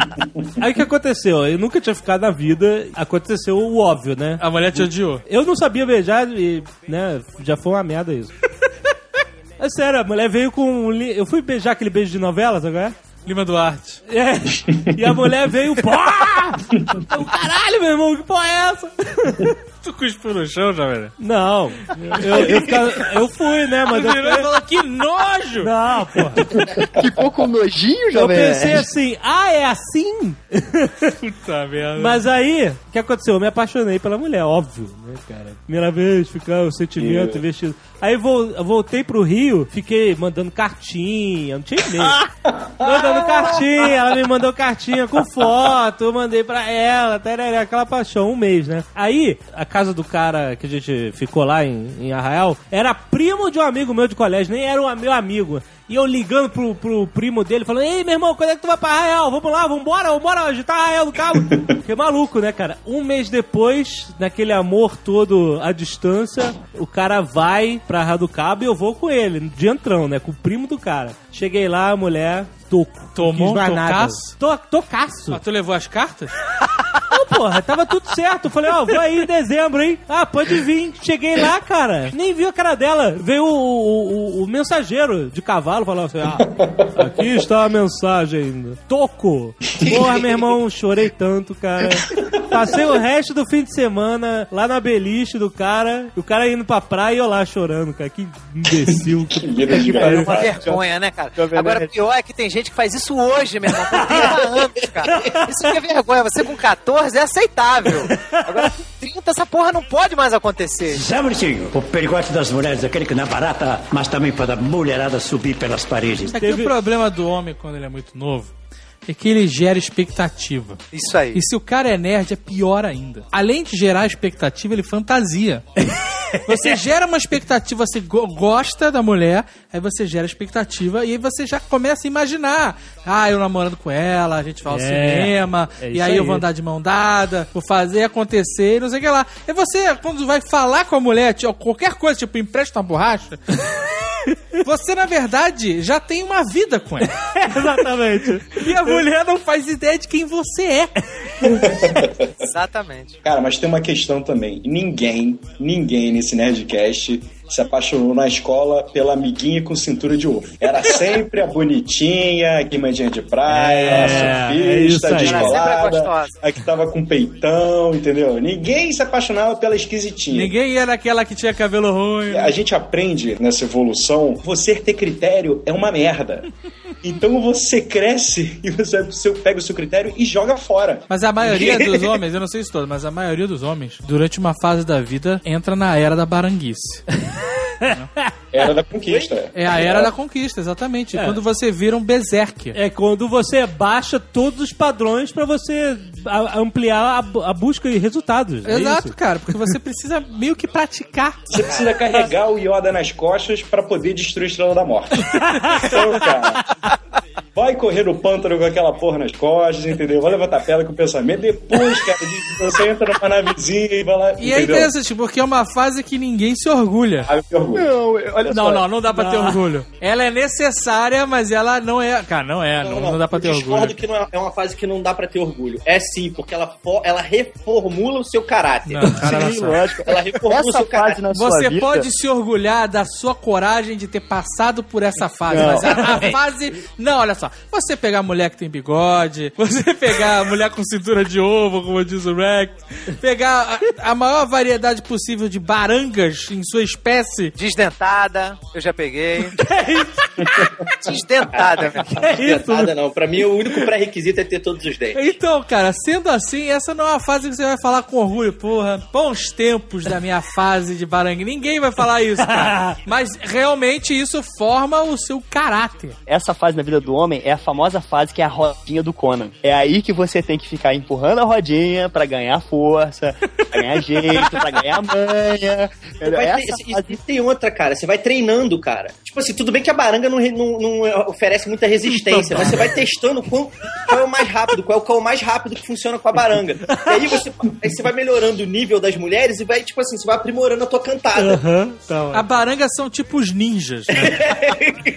Aí o que aconteceu? Eu nunca tinha ficado na vida, aconteceu o óbvio, né? A mulher te odiou. Eu não sabia beijar e, né, já foi uma merda isso. É sério, a mulher veio com. um li- Eu fui beijar aquele beijo de novela, sabe? qual é? Lima Duarte. É. E a mulher veio. Pá! Eu, Caralho, meu irmão, que porra é essa? Tu cuspiu no chão, já, velho? Não. Eu, eu, eu fui, né? Mas eu, Virou e falou, que nojo! Não, porra. Ficou com nojinho, Eu Jovem pensei assim, ah, é assim? Puta merda. Mas aí, o que aconteceu? Eu me apaixonei pela mulher, óbvio, né, cara? Primeira vez, ficar o sentimento investido. Aí eu voltei pro Rio, fiquei mandando cartinha, não tinha e-mail. mandando cartinha, ela me mandou cartinha com foto, eu mandei pra ela, tereré, aquela paixão, um mês, né? Aí, a casa do cara que a gente ficou lá em, em Arraial, era primo de um amigo meu de colégio, nem era um meu amigo. E eu ligando pro, pro primo dele, falando, ei, meu irmão, quando é que tu vai pra Arraial? Vamos lá, vambora, vambora agitar Arraial do Cabo. Fiquei maluco, né, cara? Um mês depois, naquele amor todo à distância, o cara vai pra Arraial do Cabo e eu vou com ele, de entrão, né, com o primo do cara. Cheguei lá, a mulher, toco. Tomou um tocaço? To, tocaço. Mas tu levou as cartas? Não, porra, tava tudo certo. Falei, ó, vou aí em dezembro, hein? Ah, pode vir. Cheguei lá, cara. Nem vi a cara dela. Veio o, o- o- o mensageiro de cavalo falando assim: ah, aqui está a mensagem. Toco. Porra, meu irmão, chorei tanto, cara. Passei o resto do fim de semana lá na beliche do cara, o cara indo pra praia e eu lá chorando, cara. Que imbecil. que vida de É uma vergonha, né, cara? Agora, pior é que tem gente que faz isso hoje, meu irmão, com 30 anos, cara. Isso que é vergonha. Você com 14 é aceitável. Agora, com 30, essa porra não pode mais acontecer. Sabe, Ursinho, o perigote das mulheres, aquele que não é barata, mas também para a mulherada subir pelas paredes. É que o problema do homem quando ele é muito novo é que ele gera expectativa. Isso aí. E se o cara é nerd, é pior ainda. Além de gerar expectativa, ele fantasia. Você gera uma expectativa, você go- gosta da mulher, aí você gera expectativa e aí você já começa a imaginar. Ah, eu namorando com ela, a gente vai ao É, cinema, é e isso aí, eu aí. vou andar de mão dada, vou fazer acontecer e não sei o que lá. E você, quando vai falar com a mulher, tipo, qualquer coisa, tipo, empresta uma borracha, você, na verdade, já tem uma vida com ela. Exatamente. E a mulher não faz ideia de quem você é. Exatamente. Cara, mas tem uma questão também. Ninguém, ninguém nesse Nerdcast se apaixonou na escola pela amiguinha com cintura de ovo. Era sempre a bonitinha, a guimadinha de praia, É, a é surfista, a descolada, a que tava com peitão, entendeu? Ninguém se apaixonava pela esquisitinha. Ninguém era aquela que tinha cabelo ruim. A gente aprende nessa evolução, você ter critério é uma merda. Então você cresce e você você pega o seu critério e joga fora. Mas a maioria dos homens, eu não sei isso todo, mas a maioria dos homens, durante uma fase da vida, entra na era da baranguice. Era da conquista. É a era da conquista, exatamente. É. Quando você vira um berserker. É quando você baixa todos os padrões pra você ampliar a, a busca de resultados. é Exato, isso? cara, porque você precisa meio que praticar. Você precisa carregar o Yoda nas costas pra poder destruir a Estrela da Morte. Então, cara, vai correr no pântano com aquela porra nas costas, entendeu? Vai levantar a pedra com o pensamento. Depois, cara, você entra numa navezinha e vai lá. E é interessante, porque é uma fase que ninguém se orgulha. Ah, eu me orgulho. Não, olha Não, só. não, não dá pra ter Não. orgulho. Ela é necessária, mas ela não é. Cara, não é, não, não dá pra ter eu discordo orgulho. que não é, é uma fase que não dá pra ter orgulho. É sim, porque ela, fo- ela reformula o seu caráter. Não, cara, Sim, não lógico. Ela reformula o Essa seu fase caráter. na sua Você vida... pode se orgulhar da sua coragem de ter passado por essa fase, Não. mas a, a fase. Não, olha só. Você pegar a mulher que tem bigode, você pegar a mulher com cintura de ovo, como diz o Rex, pegar a, a maior variedade possível de barangas em sua espécie. Desdentada, eu já peguei. Desdentada, meu. É isso. Nada não. Pra mim, o único pré-requisito é ter todos os dentes. Então, cara, sendo assim, essa não é uma fase que você vai falar com orgulho. Porra, bons tempos da minha fase de barangue. Ninguém vai falar isso, cara. Mas realmente isso forma o seu caráter. Essa fase na vida do homem é a famosa fase que é a rodinha do Conan. É aí que você tem que ficar empurrando a rodinha pra ganhar força, pra ganhar jeito, pra ganhar manha. Ter- e- fase- e tem outra, cara. Você vai treinando, cara. Tipo assim, tudo bem que a baranga não, não- não oferece muita resistência, mas você vai testando qual, qual é o mais rápido, qual é o mais rápido que funciona com a baranga. E aí você, aí você vai melhorando o nível das mulheres e vai, tipo assim, você vai aprimorando a tua cantada. Tá. A baranga são tipo os ninjas, né?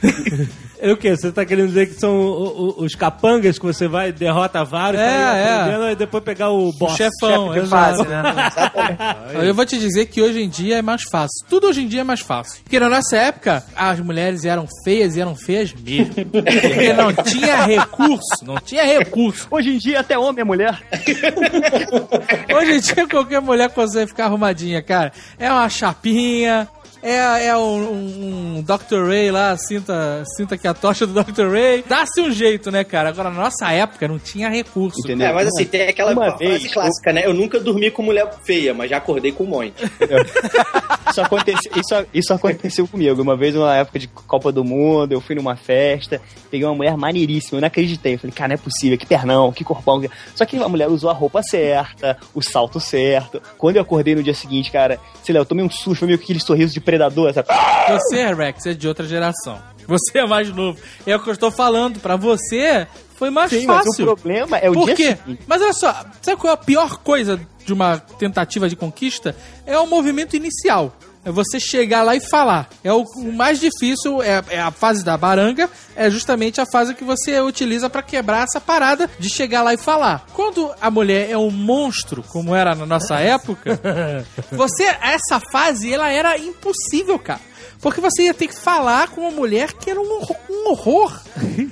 É o quê? Você tá querendo dizer que são o- o- os capangas que você vai, derrota vários, É, ir é. aprendendo, e depois pegar o O boss. chefão, chefe de fase, né? Eu vou te dizer que hoje em dia é mais fácil. Tudo hoje em dia é mais fácil. Porque na nossa época, as mulheres eram feias e eram feias mesmo. Porque não tinha recurso. Não tinha recurso. Hoje em dia até homem é mulher. Hoje em dia qualquer mulher consegue ficar arrumadinha, cara. É uma chapinha. É, é um, um, Dr. Ray lá, sinta, sinta que a tocha do Dr. Ray. Dá-se um jeito, né, cara? Agora, na nossa época, não tinha recurso. Entendeu? É, mas assim, tem aquela Uma frase vez, clássica, né? Eu nunca dormi com mulher feia, mas já acordei com um monte. Isso aconteceu, isso, isso aconteceu comigo. Uma vez, numa época de Copa do Mundo, eu fui numa festa, peguei uma mulher maneiríssima, eu não acreditei. Eu falei, cara, não é possível, que pernão, que corpão. Só que a mulher usou a roupa certa, o salto certo. Quando eu acordei no dia seguinte, cara, sei lá, eu tomei um susto, foi meio que aquele sorriso de predador, sabe? Você, Rex, é de outra geração. Você é mais novo. É o que eu estou falando. Pra você, foi mais Sim, mas fácil. o problema é o Por dia quê? seguinte. Mas olha só, sabe qual é a pior coisa de uma tentativa de conquista? É o movimento inicial. É você chegar lá e falar. É o, o mais difícil, é, é a fase da baranga, é justamente a fase que você utiliza pra quebrar essa parada de chegar lá e falar. Quando a mulher é um monstro, como era na nossa época, você, essa fase, ela era impossível, cara. Porque você ia ter que falar com uma mulher que era um horror. Um horror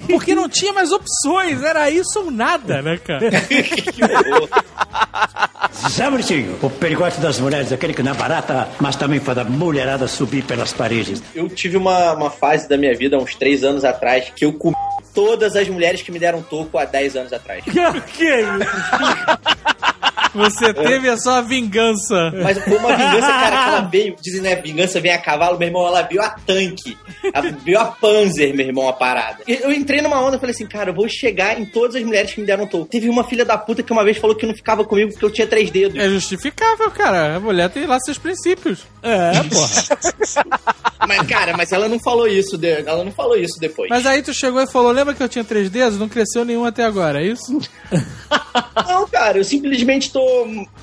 porque não tinha mais opções, era isso ou nada, né, cara? Sabe, Ursinho, o perigote das mulheres, aquele que não é barata, mas também faz a mulherada subir pelas paredes. Eu tive uma, uma fase da minha vida, uns três anos atrás, que eu comi todas as mulheres que me deram toco há 10 anos atrás. que é isso? Você teve a sua vingança. Mas foi uma vingança, cara, que ela veio, dizem, né, vingança vem a cavalo, meu irmão, ela veio a tanque. Ela veio a Panzer, meu irmão, a parada. Eu entrei numa onda e falei assim, cara, eu vou chegar em todas as mulheres que me deram toco. Teve uma filha da puta que uma vez falou que não ficava comigo porque eu tinha três dedos. É justificável, cara. A mulher tem lá seus princípios. É, porra. Mas, cara, mas ela não falou isso, de- ela não falou isso depois. Mas aí tu chegou e falou: lembra que eu tinha três dedos? Não cresceu nenhum até agora, é isso? Não, cara, eu simplesmente tô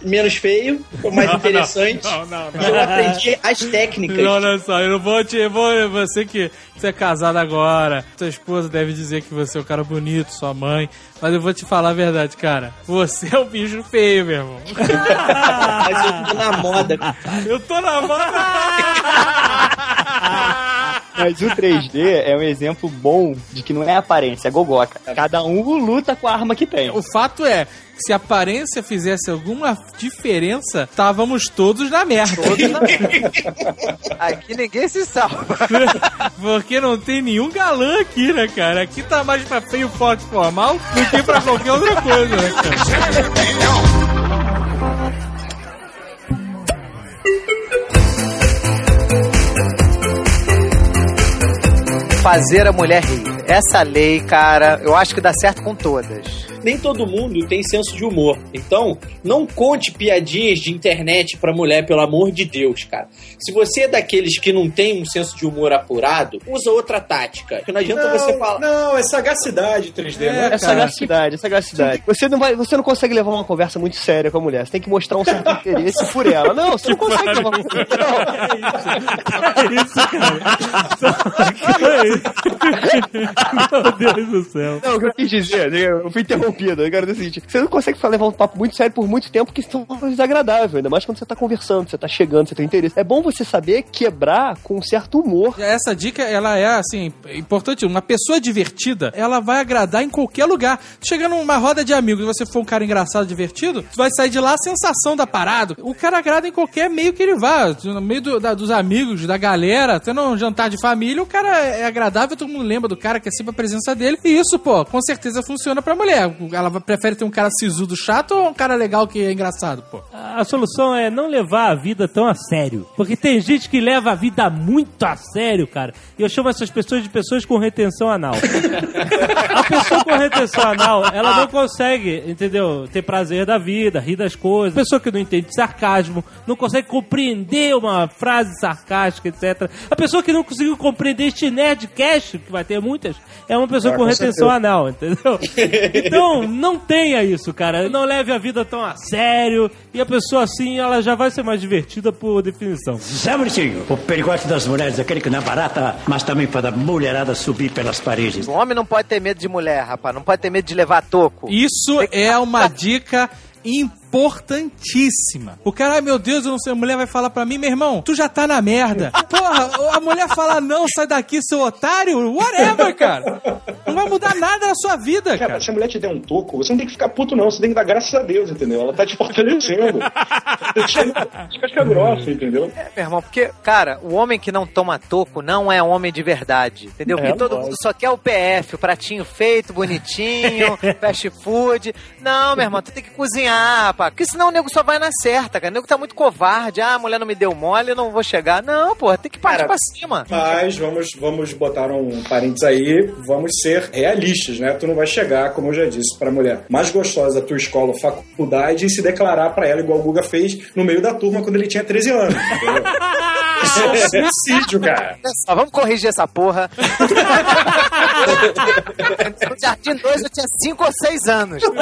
menos feio, tô mais Não, interessante. não, não, não. Eu aprendi as técnicas. Não, olha só, eu não vou te. Eu vou, você que você é casado agora, sua esposa deve dizer que você é um cara bonito, sua mãe. Mas eu vou te falar a verdade, cara. Você é um bicho feio, meu irmão. Mas eu tô na moda. Eu tô na moda. Mas o 3D é um exemplo bom de que não é aparência, é gogoca. Cada um luta com a arma que tem. O fato é que se a aparência fizesse alguma diferença, estávamos todos na merda. Aqui ninguém se salva. Porque não tem nenhum galã aqui, né, cara? Aqui tá mais pra feio, forte, formal do que pra qualquer outra coisa, né, cara? Fazer a mulher rir. Essa lei, cara, eu acho que dá certo com todas. Nem todo mundo tem senso de humor. Então, não conte piadinhas de internet pra mulher, pelo amor de Deus, cara. Se você é daqueles que não tem um senso de humor apurado, usa outra tática. Porque não adianta você falar. Não, é sagacidade 3D, não é? É sagacidade, é sagacidade. Você não, vai, você não consegue levar uma conversa muito séria com a mulher. Você tem que mostrar um certo interesse por ela. Não, você não consegue levar uma conversa. Meu Deus do céu. Não, o que eu quis dizer, né, eu fui interrompido. Quero dizer o seguinte: você não consegue levar um papo muito sério por muito tempo que isso é desagradável. Ainda mais quando você tá conversando, você tá chegando, você tem interesse. É bom você saber quebrar com um certo humor. Essa dica, ela é, assim, importante. Uma pessoa divertida, ela vai agradar em qualquer lugar. Chega numa roda de amigos e você for um cara engraçado, divertido, você vai sair de lá a sensação da parada. O cara agrada em qualquer meio que ele vá. No meio do- da- dos amigos, da galera, tendo um jantar de família, o cara é agradável, todo mundo lembra do cara, que é sempre a presença dele. E isso, pô, com certeza funciona pra mulher. Ela prefere ter um cara sisudo chato ou um cara legal que é engraçado, pô? A solução é não levar a vida tão a sério. Porque tem gente que leva a vida muito a sério, cara. E eu chamo essas pessoas de pessoas com retenção anal. a pessoa com retenção anal, ela não consegue, entendeu? Ter prazer da vida, rir das coisas. A pessoa que não entende sarcasmo, não consegue compreender uma frase sarcástica, etc. A pessoa que não conseguiu compreender este nerdcast, que vai ter muitas, é uma pessoa Ah, com com retenção certeza. anal, entendeu? Então, não tenha isso, cara. Não leve a vida tão a sério. E a pessoa assim, ela já vai ser mais divertida por definição. Sabe, Ursinho, o perigote das mulheres, aquele que não é barata, mas também faz a mulherada subir pelas paredes. O homem não pode ter medo de mulher, rapaz. Não pode ter medo de levar toco. Isso é uma dica importantíssima. O cara, ai meu Deus, eu não sei, a mulher vai falar pra mim, meu irmão, tu já tá na merda. Porra, a mulher fala, não, sai daqui, seu otário, whatever, cara. Não vai mudar nada na sua vida, Cara, cara. se a mulher te der um toco, você não tem que ficar puto, não. Você tem que dar graças a Deus, entendeu? Ela tá te fortalecendo. Você casca grossa, entendeu? É, meu irmão, porque, cara, o homem que não toma toco não é homem de verdade, entendeu? Porque É, todo mundo só quer o PF, o pratinho feito, bonitinho, fast food. Não, meu irmão, tu tem que cozinhar, pá. Porque senão o nego só vai na certa, cara. O nego tá muito covarde. Ah, a mulher não me deu mole, eu não vou chegar. Não, porra, tem que partir Cara, pra cima. Mas vamos, vamos botar um parênteses aí, vamos ser realistas, né? Tu não vai chegar, como eu já disse, pra mulher mais gostosa da tua escola ou faculdade e se declarar pra ela, igual o Guga fez no meio da turma quando ele tinha 13 anos. Isso é um suicídio, cara. Olha só, vamos corrigir essa porra. no Jardim 2 eu tinha 5 ou 6 anos.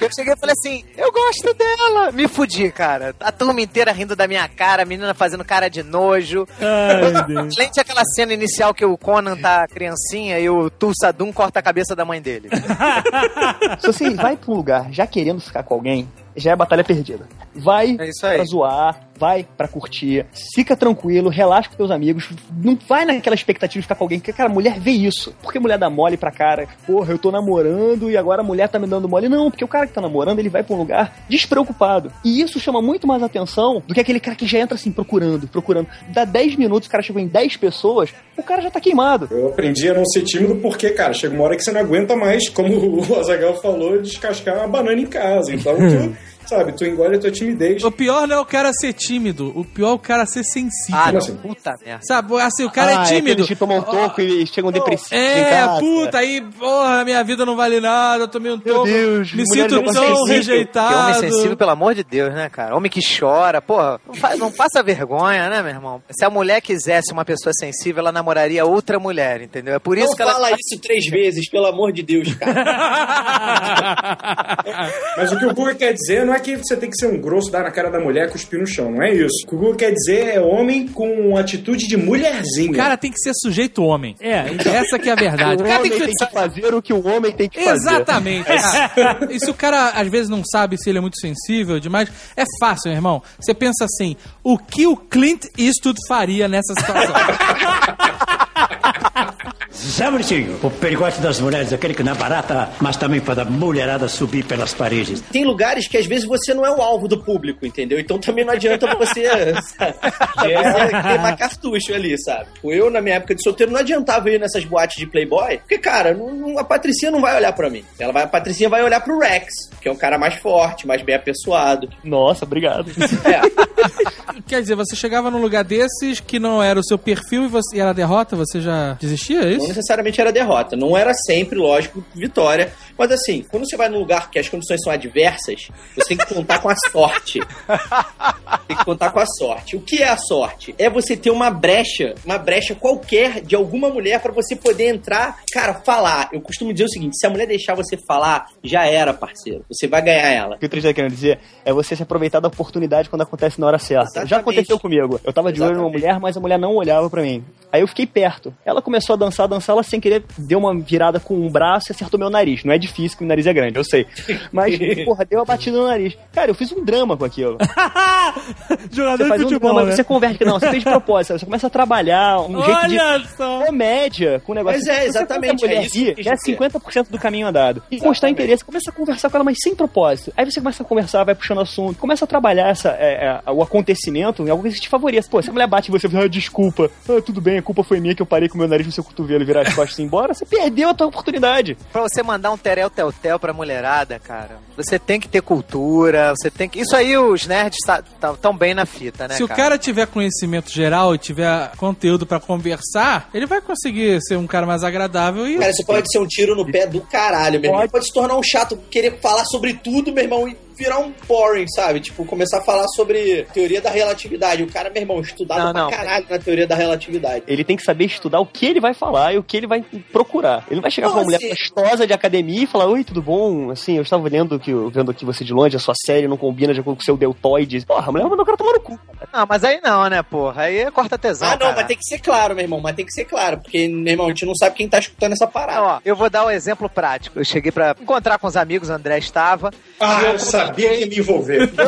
Eu cheguei e falei assim, eu gosto dela. Me fudi, cara. A turma inteira rindo da minha cara, a menina fazendo cara de nojo. Ai, Deus. Além de aquela cena inicial que o Conan tá criancinha e o Tulsadum corta a cabeça da mãe dele. Se você vai pra um lugar já querendo ficar com alguém, já é batalha perdida. Vai É isso aí. pra zoar, vai pra curtir, fica tranquilo, relaxa com teus amigos, não vai naquela expectativa de ficar com alguém, porque, cara, mulher vê isso. Porque mulher dá mole pra cara, porra, eu tô namorando e agora a mulher tá me dando mole. Não, porque o cara que tá namorando, ele vai pra um lugar despreocupado. E isso chama muito mais atenção do que aquele cara que já entra assim, procurando, procurando. Dá 10 minutos, o cara chegou em 10 pessoas, o cara já tá queimado. Eu aprendi a não ser tímido porque, cara, chega uma hora que você não aguenta mais, como o Azagal falou, descascar uma banana em casa. Então, tu, sabe, tu engole a tua timidez. O pior não é o cara ser tímido, o pior é o cara ser sensível. Ah, não, assim? puta merda. Sabe, assim, o cara Ah, é tímido. aqueles que tomam um toco e chegam depressivos em É, casa. puta, aí, porra, minha vida não vale nada, eu tomei um Meu toco, Deus, me sinto não tão sensível. Que homem rejeitado. sensível, pelo amor de Deus, né, cara? Homem que chora, porra, não, faz, não passa vergonha, né, meu irmão? Se a mulher quisesse uma pessoa sensível, ela namoraria outra mulher, entendeu? É por isso Não que ela. fala isso três vezes, pelo amor de Deus, cara. Mas o que o Google quer dizer não é que você tem que ser um grosso, dar na cara da mulher e cuspir no chão, não é isso. O que o Google quer dizer é homem com atitude de mulherzinha. O cara tem que ser sujeito homem. É, Essa que é a verdade. O O cara homem tem que tem que fazer o que o homem tem que fazer. Exatamente. cara. E se o cara às vezes não sabe se ele é muito sensível demais, é fácil, meu irmão. Você pensa assim: o que o Clint Eastwood faria nessa situação? Zé Bonitinho, o perigote das mulheres, aquele que não é barata, mas também para a mulherada subir pelas paredes. Tem lugares que às vezes você não é o alvo do público, entendeu? Então também não adianta você, sabe, você queimar cartucho ali, sabe? Eu, na minha época de solteiro, não adiantava ir nessas boates de Playboy, porque, cara, não- não- a Patricinha não vai olhar pra mim. Ela vai, a Patricinha vai olhar pro Rex, que é um cara mais forte, mais bem apessoado. Nossa, obrigado. É, Quer dizer, você chegava num lugar desses que não era o seu perfil e, você, e era derrota, você já desistia, é não isso? necessariamente era derrota. Não era sempre, lógico, vitória. Mas assim, quando você vai num lugar que as condições são adversas, você tem que contar com a sorte. Tem que contar com a sorte. O que é a sorte? É você ter uma brecha, uma brecha qualquer de alguma mulher pra você poder entrar, cara, falar. Eu costumo dizer o seguinte: se a mulher deixar você falar, já era, parceiro. Você vai ganhar ela. O que o Três tá querendo dizer é você se aproveitar da oportunidade quando acontece na hora certa. Exatamente. Já aconteceu comigo. Eu tava de olho numa mulher, mas a mulher não olhava pra mim. Aí eu fiquei perto. Ela começou a dançar, dançar, ela sem querer deu uma virada com um braço e acertou meu nariz. Não é difícil, que o nariz é grande, eu sei. Mas, porra, deu uma batida no nariz. Cara, eu fiz um drama com aquilo. Jogador Você de faz um futebol, drama, né? você converte, não, você fez de propósito, você começa a trabalhar um jeito de Olha só! comédia com o negócio. Mas é, exatamente, a mulher é isso que já é dizer. 50% do caminho andado. E mostrar interesse, começa a conversar com ela, mas sem propósito. Aí você começa a conversar, vai puxando assunto, começa a trabalhar essa, é, é, o acontecimento em algo que te favoreça. Pô, se a mulher bate em você e fala, ah, desculpa, ah, tudo bem, a culpa foi minha que eu parei com meu nariz no seu cotovelo e virar as costas e ir embora, você perdeu a tua oportunidade. Pra você mandar um terel tel tel pra mulherada, cara, você tem que ter cultura, você tem que. Isso aí os nerds tá, tá- tão bem na fita, né? Se o cara tiver conhecimento geral e tiver conteúdo pra conversar, ele vai conseguir ser um cara mais agradável e. Cara, isso pode ser um tiro no pé do caralho, meu irmão. Pode se tornar um chato querer falar sobre tudo, meu irmão, e virar um boring, sabe? Tipo, começar a falar sobre teoria da relatividade. O cara, meu irmão, estudado Não, pra não. caralho na teoria da relatividade. Ele tem que saber estudar o que ele vai falar e o que ele vai procurar. Ele não vai chegar Não, com uma mulher assim- gostosa de academia e falar: Oi, tudo bom? Assim, eu estava lendo que, vendo aqui você de longe, a sua série não combina de acordo com o seu deltoide. Porra, a mulher mandou o cara tomar no cu. Não, mas aí não, né, porra? Aí é corta tesão. Ah, não, cara. mas tem que ser claro, meu irmão, mas tem que ser claro, porque, meu irmão, a gente não sabe quem tá escutando essa parada. Ó, eu vou dar um exemplo prático. Eu cheguei pra encontrar com os amigos, o André estava. Ah, eu sabia que ia me envolver.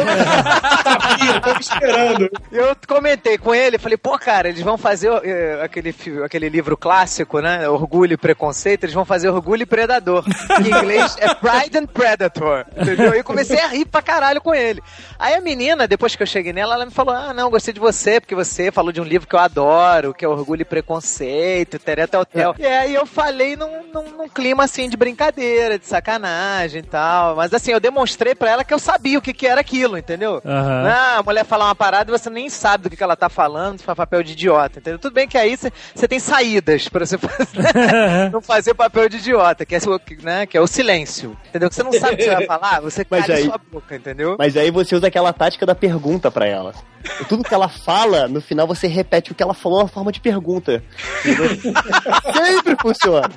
sabia, tava esperando. Eu comentei com ele, falei, pô, cara, eles vão fazer eh, aquele, aquele livro clássico, né? Orgulho e Preconceito, eles vão fazer Orgulho e Predador. Em inglês é Pride and Predator. Entendeu? E eu comecei a rir pra caralho com ele. Aí a menina, depois que eu cheguei nela, ela me falou: Ah, não, gostei de você, porque você falou de um livro que eu adoro, que é Orgulho e Preconceito, Teré Tel Tel. E aí eu falei num, num, num clima assim de brincadeira, de sacanagem e tal. Mas assim, eu demonstrei pra ela que eu sabia o que, que era aquilo, entendeu? Aham. Ah, a mulher falar uma parada e você nem sabe do que, que ela tá falando, você faz papel de idiota, entendeu? Tudo bem que aí você tem saídas pra você fazer, não fazer papel de idiota, que é, o- né, que é o silêncio, entendeu? Que você não sabe o que você vai falar, você Mas cala aí- sua boca, entendeu? Mas aí você usa aquela tática da pergunta pra ela. tudo que ela fala, no final você repete o que ela falou na forma de pergunta. Entendeu? Sempre funciona.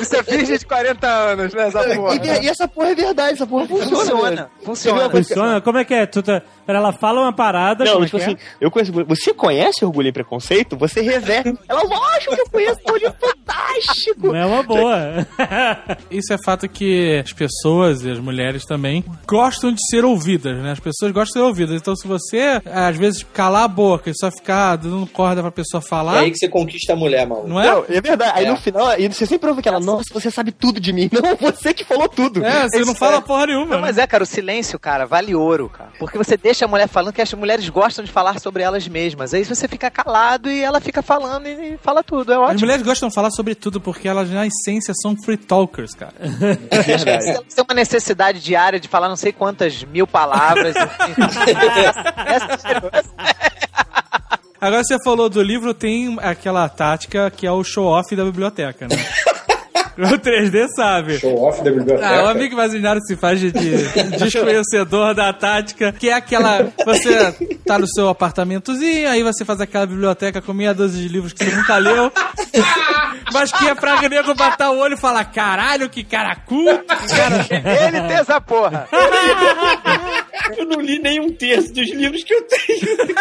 Isso é virgem de 40 anos, né? Essa porra. E, e essa porra é verdade, essa porra funciona. Funciona, funciona. Funciona? Como é que é? Tu tá... Ela fala uma parada. Não, é tipo é? assim, eu conheço. Você conhece Orgulho e Preconceito? Você reverte. Ela, lógico que eu conheço, Orgulho fantástico. Não é uma boa. Isso é fato que as pessoas e as mulheres também gostam de ser ouvidas, né? As pessoas gostam de ser ouvidas. Então, se você, às vezes, calar a boca e só ficar dando corda pra pessoa É falar, aí que você conquista a mulher, maluco. não é? Não, é verdade. Aí É. no final, aí você sempre ouve aquela, nossa, você sabe tudo de mim. Não, você que falou tudo. É, você não fala porra nenhuma. Não, mas é, cara, o silêncio, cara, vale ouro, cara. Porque você deixa a mulher falando que as mulheres gostam de falar sobre elas mesmas. Aí você fica calado e ela fica falando e fala tudo. É As ótimo. mulheres gostam de falar sobre tudo porque elas, na essência, são free talkers, cara. Se elas têm uma necessidade diária de falar não sei quantas mil palavras. Agora você falou do livro, tem aquela tática que é o show-off da biblioteca, né? O 3D sabe. Show off da biblioteca. Ah, o amigo imaginário se faz de, de desconhecedor da tática, que é aquela. Você tá no seu apartamentozinho, aí você faz aquela biblioteca com meia dúzia de livros que você nunca leu, mas que é pra nego batar o olho e falar: caralho, que cara culto, que cara. Ele tem essa porra. Eu não li nem um terço dos livros que eu tenho.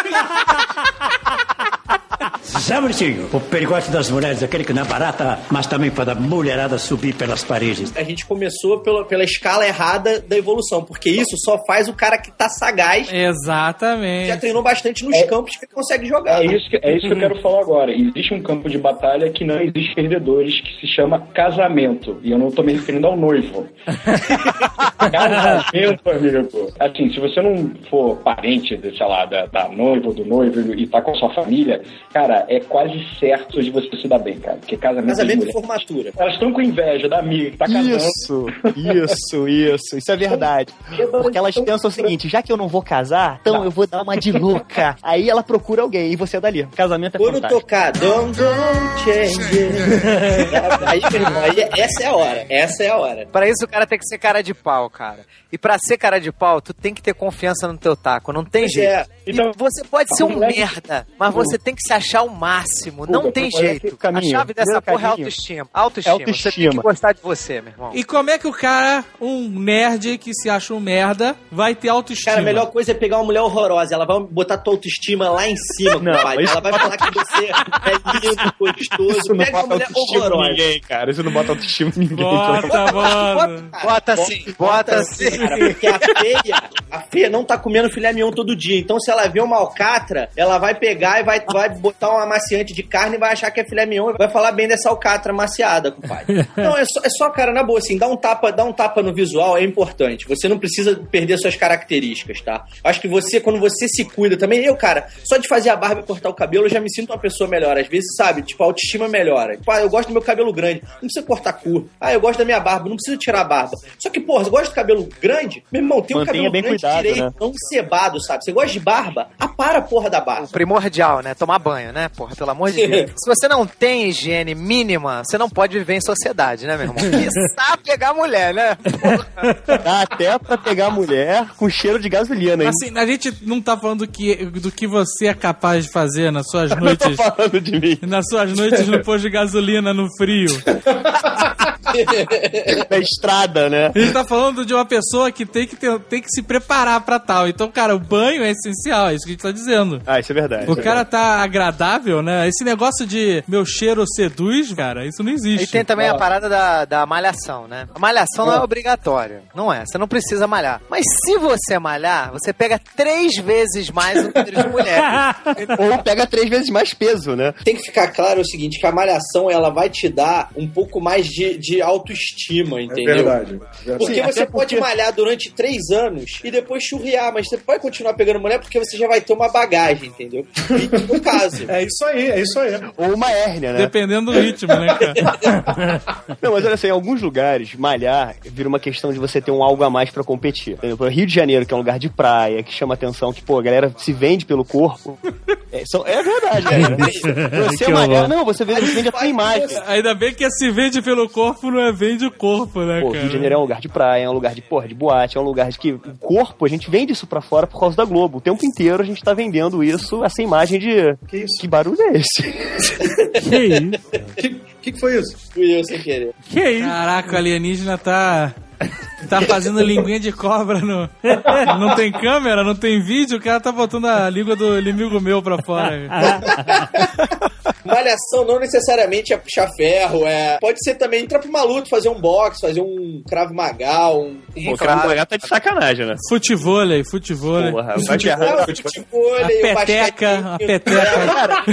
Sabe, Ursinho, o perigote das mulheres, aquele que não é barata, mas também faz a mulherada subir pelas paredes. A gente começou pela, pela escala errada da evolução, porque isso só faz o cara que tá sagaz, Exatamente. já treinou bastante nos campos que consegue jogar. É isso, que, é isso que eu quero falar agora. Existe um campo de batalha que não existe perdedores, que se chama casamento. E eu não tô me referindo ao noivo. casamento, amigo. Assim, se você não for parente, sei lá, da, da noiva ou do noivo e tá com a sua família, cara, é quase certo de você se dar bem, cara. Porque casamento, Casamento e formatura. Elas estão com inveja da amiga que tá casando. Isso, isso, isso. Isso é verdade. Porque elas pensam o seguinte: já que eu não vou casar, então eu vou dar uma de louca. Aí ela procura alguém e você é dali. Casamento é Quando fantástico. tocar Don't Don't Change It. Aí, aí essa é a hora. Essa é a hora. Pra isso o cara tem que ser cara de pau, cara. E pra ser cara de pau, tu tem que ter confiança no teu taco, não tem Pois jeito. é. E Então, você pode ser um moleque- merda, mas você tem que se achar o máximo. Não tem é jeito. caminho? A chave dessa porra é caminho? autoestima. Autoestima. Você tem que Autoestima. gostar de você, meu irmão. E como é que o cara, um nerd que se acha um merda, vai ter autoestima? Cara, a melhor coisa é pegar uma mulher horrorosa. Ela vai botar tua autoestima lá em cima, Não, compadre. Ela vai falar que você é lindo, gostoso. Isso não Pega uma bota mulher autoestima em horrorosa. ninguém, cara. Isso não bota autoestima em ninguém. Bota, mano. Bota sim, bota sim. Cara, porque a feia, a feia não tá comendo filé mignon todo dia. Então, se ela vê uma alcatra, ela vai pegar e vai, vai botar um amaciante de carne e vai achar que é filé mignon e vai falar bem dessa alcatra amaciada, compadre. Não, é só, é só, cara, na boa, assim, dar um tapa, dar um tapa no visual é importante. Você não precisa perder suas características, tá? Acho que você, quando você se cuida também, eu, cara, só de fazer a barba e cortar o cabelo, eu já me sinto uma pessoa melhor. Às vezes, sabe, tipo, a autoestima melhora. Tipo, ah, eu gosto do meu cabelo grande, não precisa cortar curto. Ah, eu gosto da minha barba, não precisa tirar a barba. Só que, porra, você gosta do cabelo grande? Meu irmão, tem um cabelo bem grande cuidado, direito, né? não cebado, sabe? Você gosta de barba? Apara a porra da barba. Primordial, né? Tomar banho, né? Porra, pelo amor de Deus. Se você não tem higiene mínima, você não pode viver em sociedade, né, meu irmão? Quiçá pegar mulher, né? Dá até pra pegar mulher com cheiro de gasolina, hein? Assim, a gente não tá falando do que, do que você é capaz de fazer nas suas Não tô noites. falando de mim. Nas suas noites no posto de gasolina no frio. Na estrada, né? A gente tá falando de uma pessoa que tem que, ter, tem que se preparar pra tal. Então, cara, o banho é essencial, é isso que a gente tá dizendo. Ah, isso é verdade. O cara tá agradável, né? Esse negócio de meu cheiro seduz, cara, isso não existe. E tem também a parada da, da malhação, né? A malhação não é obrigatória. Não é. Você não precisa malhar. Mas se você malhar, você pega três vezes mais o número de mulheres. Ou pega três vezes mais peso, né? Tem que ficar claro o seguinte, que a malhação, ela vai te dar um pouco mais de, de autoestima, entendeu? verdade. Porque Sim, você pode porque- malhar durante três anos e depois churriar, mas você pode continuar pegando mulher porque você já vai ter uma bagagem, entendeu? E no caso. É isso aí, é isso aí. Ou uma hérnia, né? Dependendo do ritmo, né, cara? Não, mas olha só, em alguns lugares, malhar vira uma questão de você ter um algo a mais pra competir. Por exemplo, Rio de Janeiro, que é um lugar de praia, que chama atenção, que, pô, a galera se vende pelo corpo. É, são- é verdade, cara. Você é Que uma. horror. é, Não, você vende, vende a tua imagem. Ainda bem que se vende pelo corpo não é vende o corpo, né, Pô, Rio de cara? Janeiro é um lugar de praia, é um lugar de, porra, de boate, é um lugar de que o corpo, a gente vende isso pra fora por causa da Globo. O tempo inteiro a gente tá vendendo isso, essa imagem de. Que isso? Que barulho é esse? Que isso? O que, que foi isso? Fui eu sem querer. Que isso? Caraca, o alienígena tá. Tá fazendo linguinha de cobra no. Não tem câmera, não tem vídeo, o cara tá botando a língua do inimigo meu pra fora. Malhação não necessariamente é puxar ferro, é. Pode ser também entrar pro maluco, fazer um boxe, fazer um cravo magal, um. Pô, o cara do tá de sacanagem, né? Futevôlei, futevôlei. Porra. Ah, futevôlei, A o peteca, a peteca.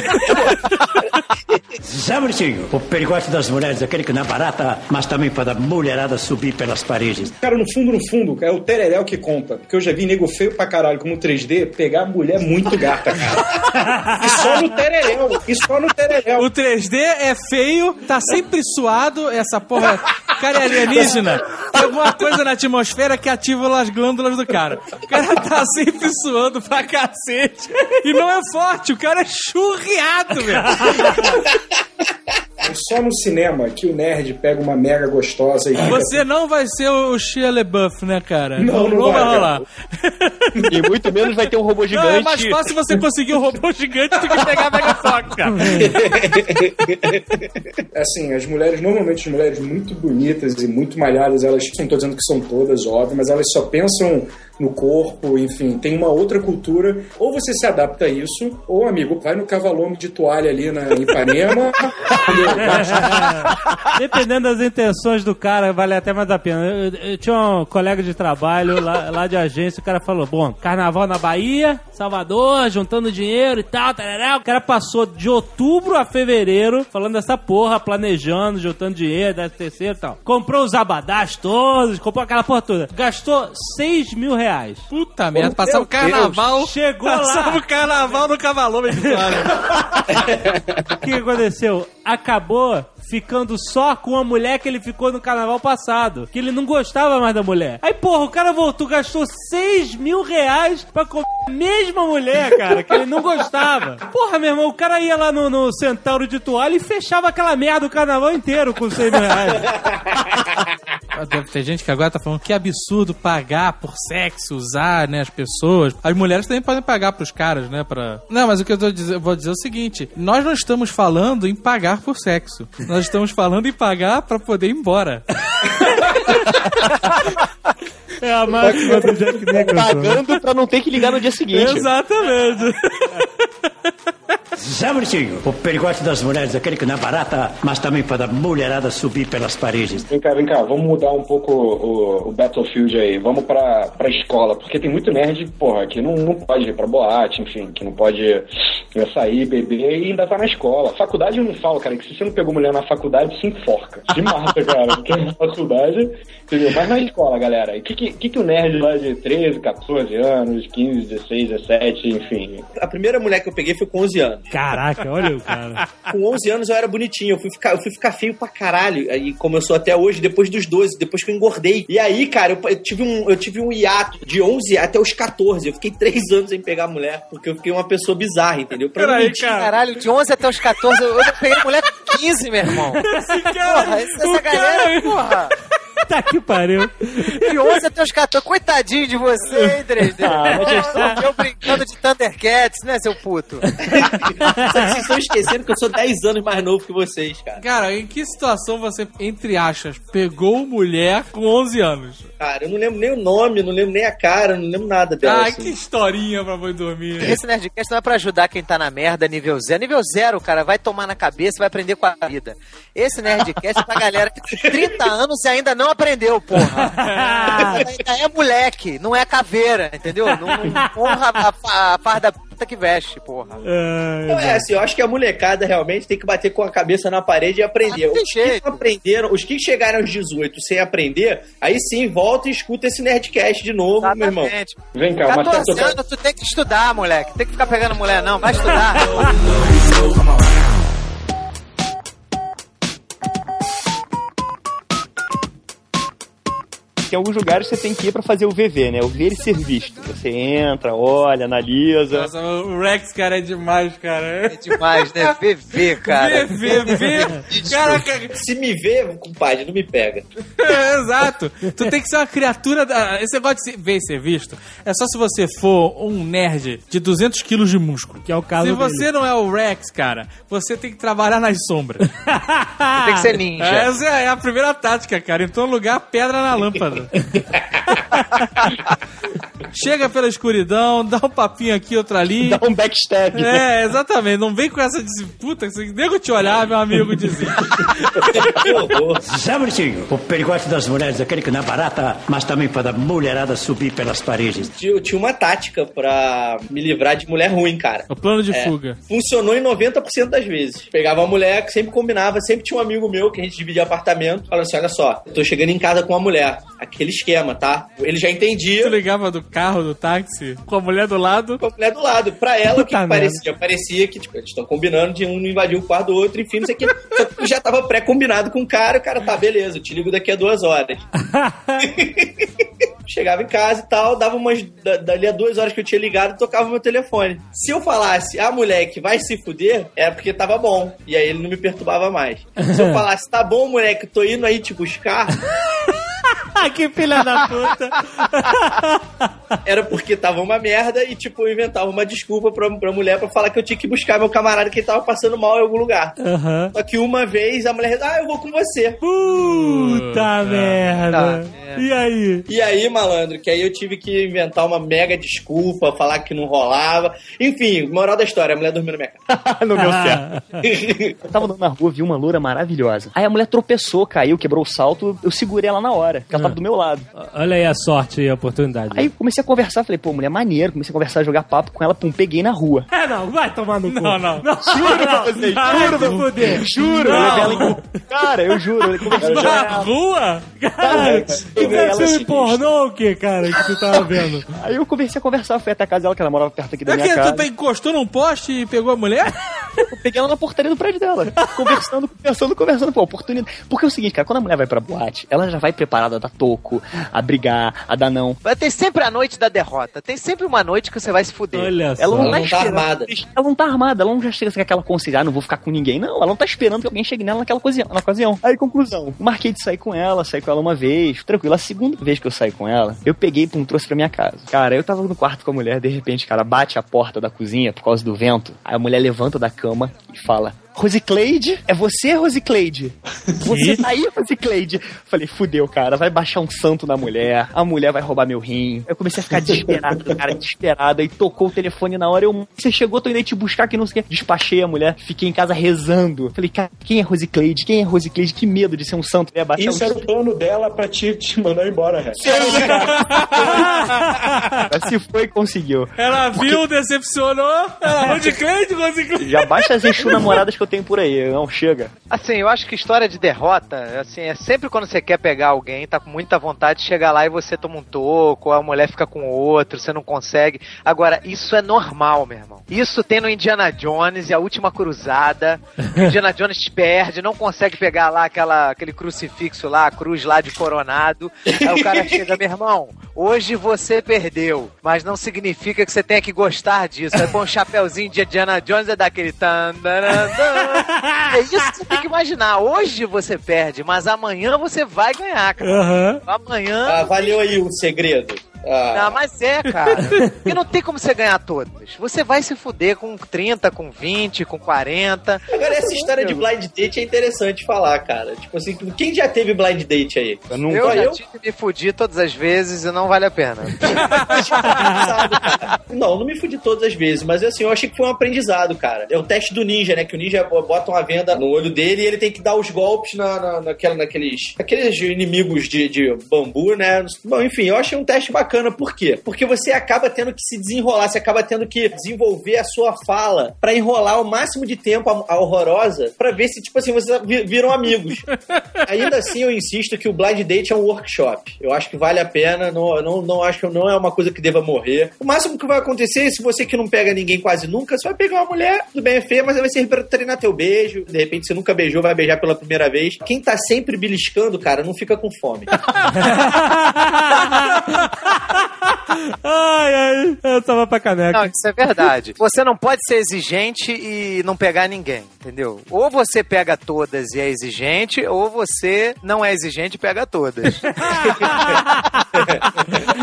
Zé Muricinho, o perigote das mulheres, aquele que não é barata, mas também para a mulherada subir pelas paredes. Cara, no fundo, no fundo, é o tereréu que conta. Porque eu já vi nego feio pra caralho como 3D pegar mulher muito gata, cara. E só no tereréu. E só no tereréu. O 3D é feio, tá sempre suado, essa porra. Cara, é alienígena. Tem alguma coisa na atmosfera que ativa as glândulas do cara. O cara tá sempre suando pra cacete. E não é forte, o cara é churriado, velho. É só no cinema que o nerd pega uma mega gostosa e fica Você não vai ser o Shia LaBeouf, né, cara? Não, não vai, rolar. E muito menos vai ter um robô Não, gigante. é mais fácil você conseguir um robô gigante do que pegar a Mega Fox, cara. Assim, as mulheres, normalmente as mulheres muito bonitas e muito malhadas, elas não tô dizendo que são todas, óbvio, mas elas só pensam no corpo, enfim, tem uma outra cultura. Ou você se adapta a isso, ou, amigo, vai no cavalome de toalha ali na em Ipanema. Dependendo das intenções do cara, vale até mais a pena. Eu, eu tinha um colega de trabalho lá, lá de agência, o cara falou: bom, carnaval na Bahia, Salvador, juntando dinheiro e tal, tarará. O cara passou de outubro a fevereiro falando dessa porra, planejando, juntando dinheiro, décimo terceiro e tal. Comprou os abadás todos, comprou aquela porra toda. Gastou 6 mil reais. Puta merda, passar o carnaval. Chegou Passava lá. o carnaval no cavalome de. O que aconteceu? Acabou ficando só com a mulher que ele ficou no carnaval passado. Que ele não gostava mais da mulher. Aí, porra, o cara voltou, gastou 6 mil reais pra comer a mesma mulher, cara, que ele não gostava. Porra, meu irmão, o cara ia lá no, no Centauro de toalha e fechava aquela merda o carnaval inteiro com 6 mil reais. Deve ter gente que agora tá falando que absurdo pagar por sexo, usar, né, as pessoas. As mulheres também podem pagar pros caras, né, pra... Não, mas o que eu, tô dizer, eu vou dizer é o seguinte, nós não estamos falando em pagar por sexo. Nós estamos falando em pagar pra poder ir embora. É a máxima do Jack Nicholson. Pagando pra não ter que ligar no dia seguinte. Exatamente. Zé Muricinho, o perigote das mulheres, aquele que não é barata, mas também para a mulherada subir pelas paredes. Vem cá, vem cá, vamos mudar um pouco o, o Battlefield aí. Vamos pra, pra escola, porque tem muito nerd, porra, que não, não pode ir pra boate, enfim, que não pode eh, sair, beber e ainda tá na escola. Faculdade eu não falo, cara, que se você não pegou mulher na faculdade, se enforca. Se mata, cara, porque na faculdade, entendeu? Mas na escola, galera, o que, que, que, que o nerd lá de 13, 14 anos, 15, 16, 17, enfim. A primeira mulher que eu peguei foi com 11 anos. Caraca, olha o cara. Com 11 anos eu era bonitinho, eu fui ficar, eu fui ficar feio pra caralho. Aí, como eu sou até hoje, depois dos 12, depois que eu engordei. E aí, cara, eu, eu tive, um, eu tive um hiato de 11 até os 14. Eu fiquei 3 anos sem pegar mulher, porque eu fiquei uma pessoa bizarra, entendeu? Pra Peraí, mentir. Caralho, de 11 até os 14, eu, eu peguei mulher com 15, meu irmão. porra, essa, o essa galera, cara- porra. Tá que pariu. De 11 até os 14, coitadinho de você, hein, 3D? Ah, mas já Porra, eu brincando de Thundercats, né, seu puto? Vocês estão esquecendo que eu sou 10 anos mais novo que vocês, cara. Cara, em que situação você, entre aspas, pegou mulher com 11 anos? Cara, eu não lembro nem o nome, não lembro nem a cara, não lembro nada dela. Ai, assim. que historinha pra boi dormir. Esse Nerdcast não é pra ajudar quem tá na merda nível zero. Nível zero, cara, vai tomar na cabeça vai aprender com a vida. Esse Nerdcast é pra galera que tem 30 anos e ainda não aprendeu, porra. ainda é moleque, não é caveira, entendeu? Não, não honra a, fa- a farda que veste, porra. Não, é assim, eu acho que a molecada realmente tem que bater com a cabeça na parede e aprender. Ah, os que jeito. não aprenderam, os que chegaram aos 18 sem aprender, aí sim volta e escuta esse Nerdcast de novo, meu irmão. Exatamente. Vem cá, mas tá 14 tocando. anos, tu tem que estudar, moleque. Tem que ficar pegando mulher, não. Vai estudar. tem alguns lugares que você tem que ir pra fazer o VV, né? O ver e ser visto. Você entra, olha, analisa. Nossa, o Rex, cara, é demais, cara. É demais, né? VV, cara. VV, VV. Caraca, Se me vê, compadre, não me pega. É, exato. Tu tem que ser uma criatura. Da... Esse negócio de ver e ser visto é só se você for um nerd de 200 quilos de músculo. Que é o caso Se dele. você não é o Rex, cara, você tem que trabalhar nas sombras. Você tem que ser ninja. Essa é a primeira tática, cara. Em todo lugar, pedra na lâmpada. Chega pela escuridão, dá um papinho aqui, outro ali. Dá um backstab. É, exatamente. Não vem com essa de puta, se nego te olhar, meu amigo dizia. Sabritinho, o perigote das mulheres, aquele que não é barata, mas também para a mulherada subir pelas paredes. Eu tinha uma tática pra me livrar de mulher ruim, cara. O plano de É. fuga. Funcionou em 90% das vezes. Pegava uma mulher que sempre combinava, sempre tinha um amigo meu que a gente dividia apartamento. Falando assim: olha só, eu tô chegando em casa com uma mulher. Aquele esquema, tá? Ele já entendia. Tu ligava do carro, do táxi, com a mulher do lado. Com a mulher do lado. Pra ela, o que, que parecia? Parecia que, tipo, eles estão combinando de um não invadir o quarto do outro, enfim, não sei o que. Só que já tava pré-combinado com o cara, o cara, tá, beleza, eu te ligo daqui a duas horas. Chegava em casa e tal, dava umas. da- Dali a duas horas que eu tinha ligado, tocava o meu telefone. Se eu falasse, ah, moleque, vai se fuder, era porque tava bom. E aí ele não me perturbava mais. Se eu falasse, tá bom, moleque, tô indo aí te buscar, que filha da puta. era porque tava uma merda e, tipo, eu inventava uma desculpa pra, pra mulher pra falar que eu tinha que buscar meu camarada que ele tava passando mal em algum lugar. Aham. Só que uma vez a mulher, ah, eu vou com você. Puta merda. E aí? E aí, malandro, que aí eu tive que inventar uma mega desculpa, falar que não rolava. Enfim, moral da história, a mulher dormiu na minha casa. não deu Ah. certo. Eu tava andando na rua, vi uma loura maravilhosa. Aí a mulher tropeçou, caiu, quebrou o salto. Eu segurei ela na hora, porque ela tava do meu lado. Olha aí a sorte e a oportunidade. Aí comecei a conversar, falei, pô, mulher maneiro. Comecei a conversar, jogar papo com ela, pum, peguei na rua. É, não, vai tomar no cu. Não, não. Não, Juro pra vocês, juro pra fuder. Juro, eu levei ela em... Cara, eu juro, eu conversei com Na ela. rua? Cara, que filme pornô o que, cara, que tu tava vendo? Aí eu comecei a conversar, fui até a casa dela, que ela morava perto aqui da É minha que casa. tu encostou num poste e pegou a mulher? Eu peguei ela na portaria do prédio dela. Conversando, conversando, conversando. Pô, oportunidade. Porque é o seguinte, cara, quando a mulher vai pra boate, ela já vai preparada a dar toco, a brigar, a dar não. Vai ter sempre a noite da derrota. Tem sempre uma noite que você vai se fuder. Olha só. Ela não, Ela tá não tá armada. Ela não tá armada, ela não já chega assim com aquela consciência, ah, não vou ficar com ninguém. Não, ela não tá esperando que alguém chegue nela naquela ocasião. Na ocasião. Aí, conclusão. Marquei de sair com ela, saí com ela uma vez, tranquilo. A segunda vez que eu saí com ela, eu peguei, pum, trouxe pra minha casa. Cara, eu tava no quarto com a mulher, de repente, cara, bate a porta da cozinha por causa do vento. Aí a mulher levanta da cama fala. Rosicleide? É você, Rosicleide? Você tá aí, Rosicleide? Falei, fudeu, cara, vai baixar um santo na mulher, a mulher vai roubar meu rim. Eu comecei a ficar desesperado, cara, desesperado. Aí tocou o telefone na hora, eu, você chegou, tô indo aí te buscar, que não sei o que. Despachei a mulher, fiquei em casa rezando. Falei, cara, quem é Rosicleide? Quem é Rosicleide? Que medo de ser um santo. Ia baixar Isso um era o plano dela pra te, te mandar embora, Rex. Mas se foi, conseguiu. Ela viu, decepcionou. Ela de crente, de crente. Já basta as enxu namoradas que eu tenho por aí, não chega. Assim, eu acho que história de derrota, assim, é sempre quando você quer pegar alguém, tá com muita vontade de chegar lá e você toma um toco, a mulher fica com outro, você não consegue. Agora, isso é normal, meu irmão. Isso tem no Indiana Jones e a última cruzada. Indiana Jones perde, não consegue pegar lá aquela, aquele crucifixo lá, a cruz lá de coronado. Aí o cara chega, meu irmão, hoje você perdeu, mas não significa que você tenha que gostar disso. Aí põe um chapéuzinho de Indiana Jones é daquele tan, taran, tan. É isso que você tem que imaginar. Hoje você perde, mas amanhã você vai ganhar, cara. Aham. Amanhã. Ah, valeu aí o segredo. Ah, Não, mas é, cara. E não tem como você ganhar todas. Você vai se fuder com 30, com 20, com 40. Agora, essa história de blind date é interessante falar, cara. Tipo assim, quem já teve blind date aí? Eu Só já eu? tive que me fudir todas as vezes e não vale a pena. Não, não me fudi todas as vezes, mas assim, eu achei que foi um aprendizado, cara. É o teste do ninja, né? Que o ninja bota uma venda no olho dele e ele tem que dar os golpes na, na, naquela, naqueles aqueles inimigos de, de bambu, né? Bom, enfim, eu achei um teste bacana. Por quê? Porque você acaba tendo que se desenrolar, você acaba tendo que desenvolver a sua fala pra enrolar o máximo de tempo a, a horrorosa pra ver se, tipo assim, vocês vi- viram amigos. Ainda assim, eu insisto que o blind date é um workshop. Eu acho que vale a pena, não, não, não acho que não é uma coisa que deva morrer. O máximo que vai acontecer se você que não pega ninguém quase nunca, você vai pegar uma mulher, tudo bem, é feia, mas vai ser pra treinar teu beijo. De repente você nunca beijou, vai beijar pela primeira vez. Quem tá sempre beliscando, cara, não fica com fome. Ai, ai, eu tava pra caneca. Não, isso é verdade. Você não pode ser exigente e não pegar ninguém, entendeu? Ou você pega todas e é exigente, ou você não é exigente e pega todas.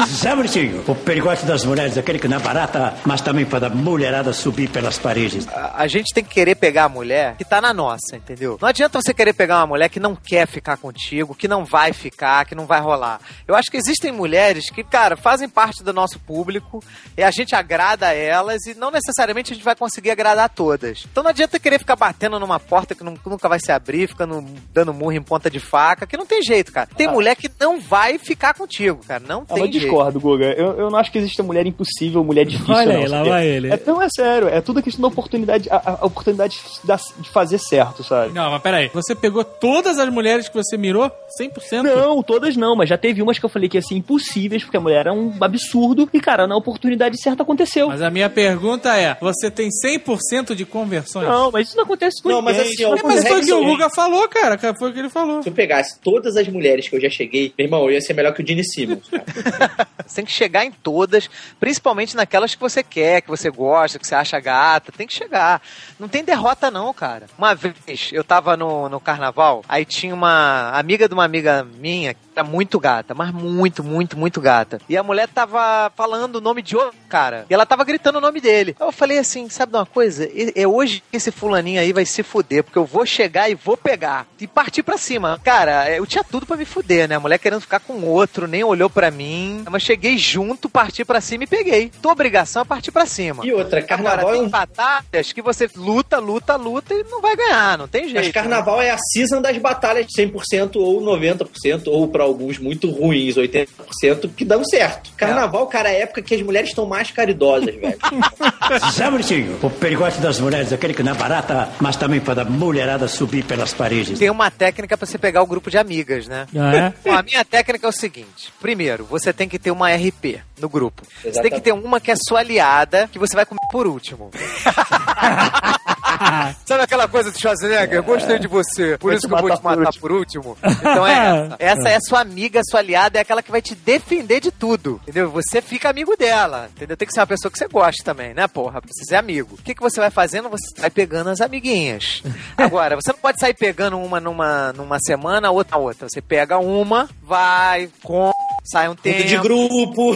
Sabe, Ursinho, o perigote das mulheres, aquele que não é barata, mas também para a mulherada subir pelas paredes. A, a gente tem que querer pegar a mulher que tá na nossa, entendeu? Não adianta você querer pegar uma mulher que não quer ficar contigo, que não vai ficar, que não vai rolar. Eu acho que existem mulheres que, cara, fazem parte do nosso público e a gente agrada elas e não necessariamente a gente vai conseguir agradar todas. Então não adianta querer ficar batendo numa porta que não- nunca vai se abrir, ficando dando murro em ponta de faca, que não tem jeito, cara. Tem mulher que não vai ficar contigo, cara. Não Ah, tem jeito. Discordo, Guga. Eu, eu não acho que exista mulher impossível, mulher difícil. Olha não, aí, lá vai ele. É, não, é sério. É tudo questão da oportunidade, a, a oportunidade de, fazer certo, sabe? Não, mas peraí. Você pegou todas as mulheres que você mirou? 100%? Não, todas não, mas já teve umas que eu falei que ia ser impossíveis, porque a mulher era um absurdo, e cara, na oportunidade certa aconteceu. Mas a minha pergunta é: você tem 100% de conversões? Não, mas isso não acontece com Não, mas ninguém. assim, ó, não É, mas foi o que o Guga falou, cara. Foi o que ele falou. Se eu pegasse todas as mulheres que eu já cheguei, meu irmão, eu ia ser melhor que o Gene Simmons. tem que chegar em todas, principalmente naquelas que você quer, que você gosta, que você acha gata. Tem que chegar. Não tem derrota, não, cara. Uma vez eu tava no, no carnaval, aí tinha uma amiga de uma amiga minha era muito gata, mas muito, muito, muito gata. E a mulher tava falando o nome de outro cara. E ela tava gritando o nome dele. Eu falei assim: sabe de uma coisa? É hoje que esse fulaninho aí vai se fuder, porque eu vou chegar e vou pegar. E partir pra cima. Cara, eu tinha tudo pra me fuder, né? A mulher querendo ficar com outro, nem olhou pra mim. Mas cheguei junto, parti pra cima e peguei. Tua obrigação é partir pra cima. E outra, carnaval Agora, é tem um. batalhas que você luta, luta, luta e não vai ganhar, não tem jeito. Mas carnaval é a season das batalhas 100% ou 90%, ou pra alguns muito ruins, 80%, que dão certo. Carnaval, cara, é a época que as mulheres estão mais caridosas, velho. Sabe, Ursinho, o perigote das mulheres, aquele que não é barata, mas também para a mulherada subir pelas paredes. Tem uma técnica pra você pegar o grupo de amigas, né? Ah, é? Bom, a minha técnica é o seguinte: primeiro, você tem que ter uma RP no grupo. Você tem Exatamente. que ter uma que é sua aliada, que você vai comer por último. Sabe aquela coisa do Schwarzenegger? Eu gostei de você, por Vai isso que eu vou te matar por último. Então é essa. Essa é sua amiga, sua aliada, é aquela que vai te defender de tudo. Entendeu? Você fica amigo dela. Entendeu? Tem que ser uma pessoa que você goste também, né, porra? Precisa ser amigo. O que, que você vai fazendo? Você vai pegando as amiguinhas. Agora, você não pode sair pegando uma numa, numa semana, outra na outra. Você pega uma, vai, com, sai um tempo. Muda de grupo.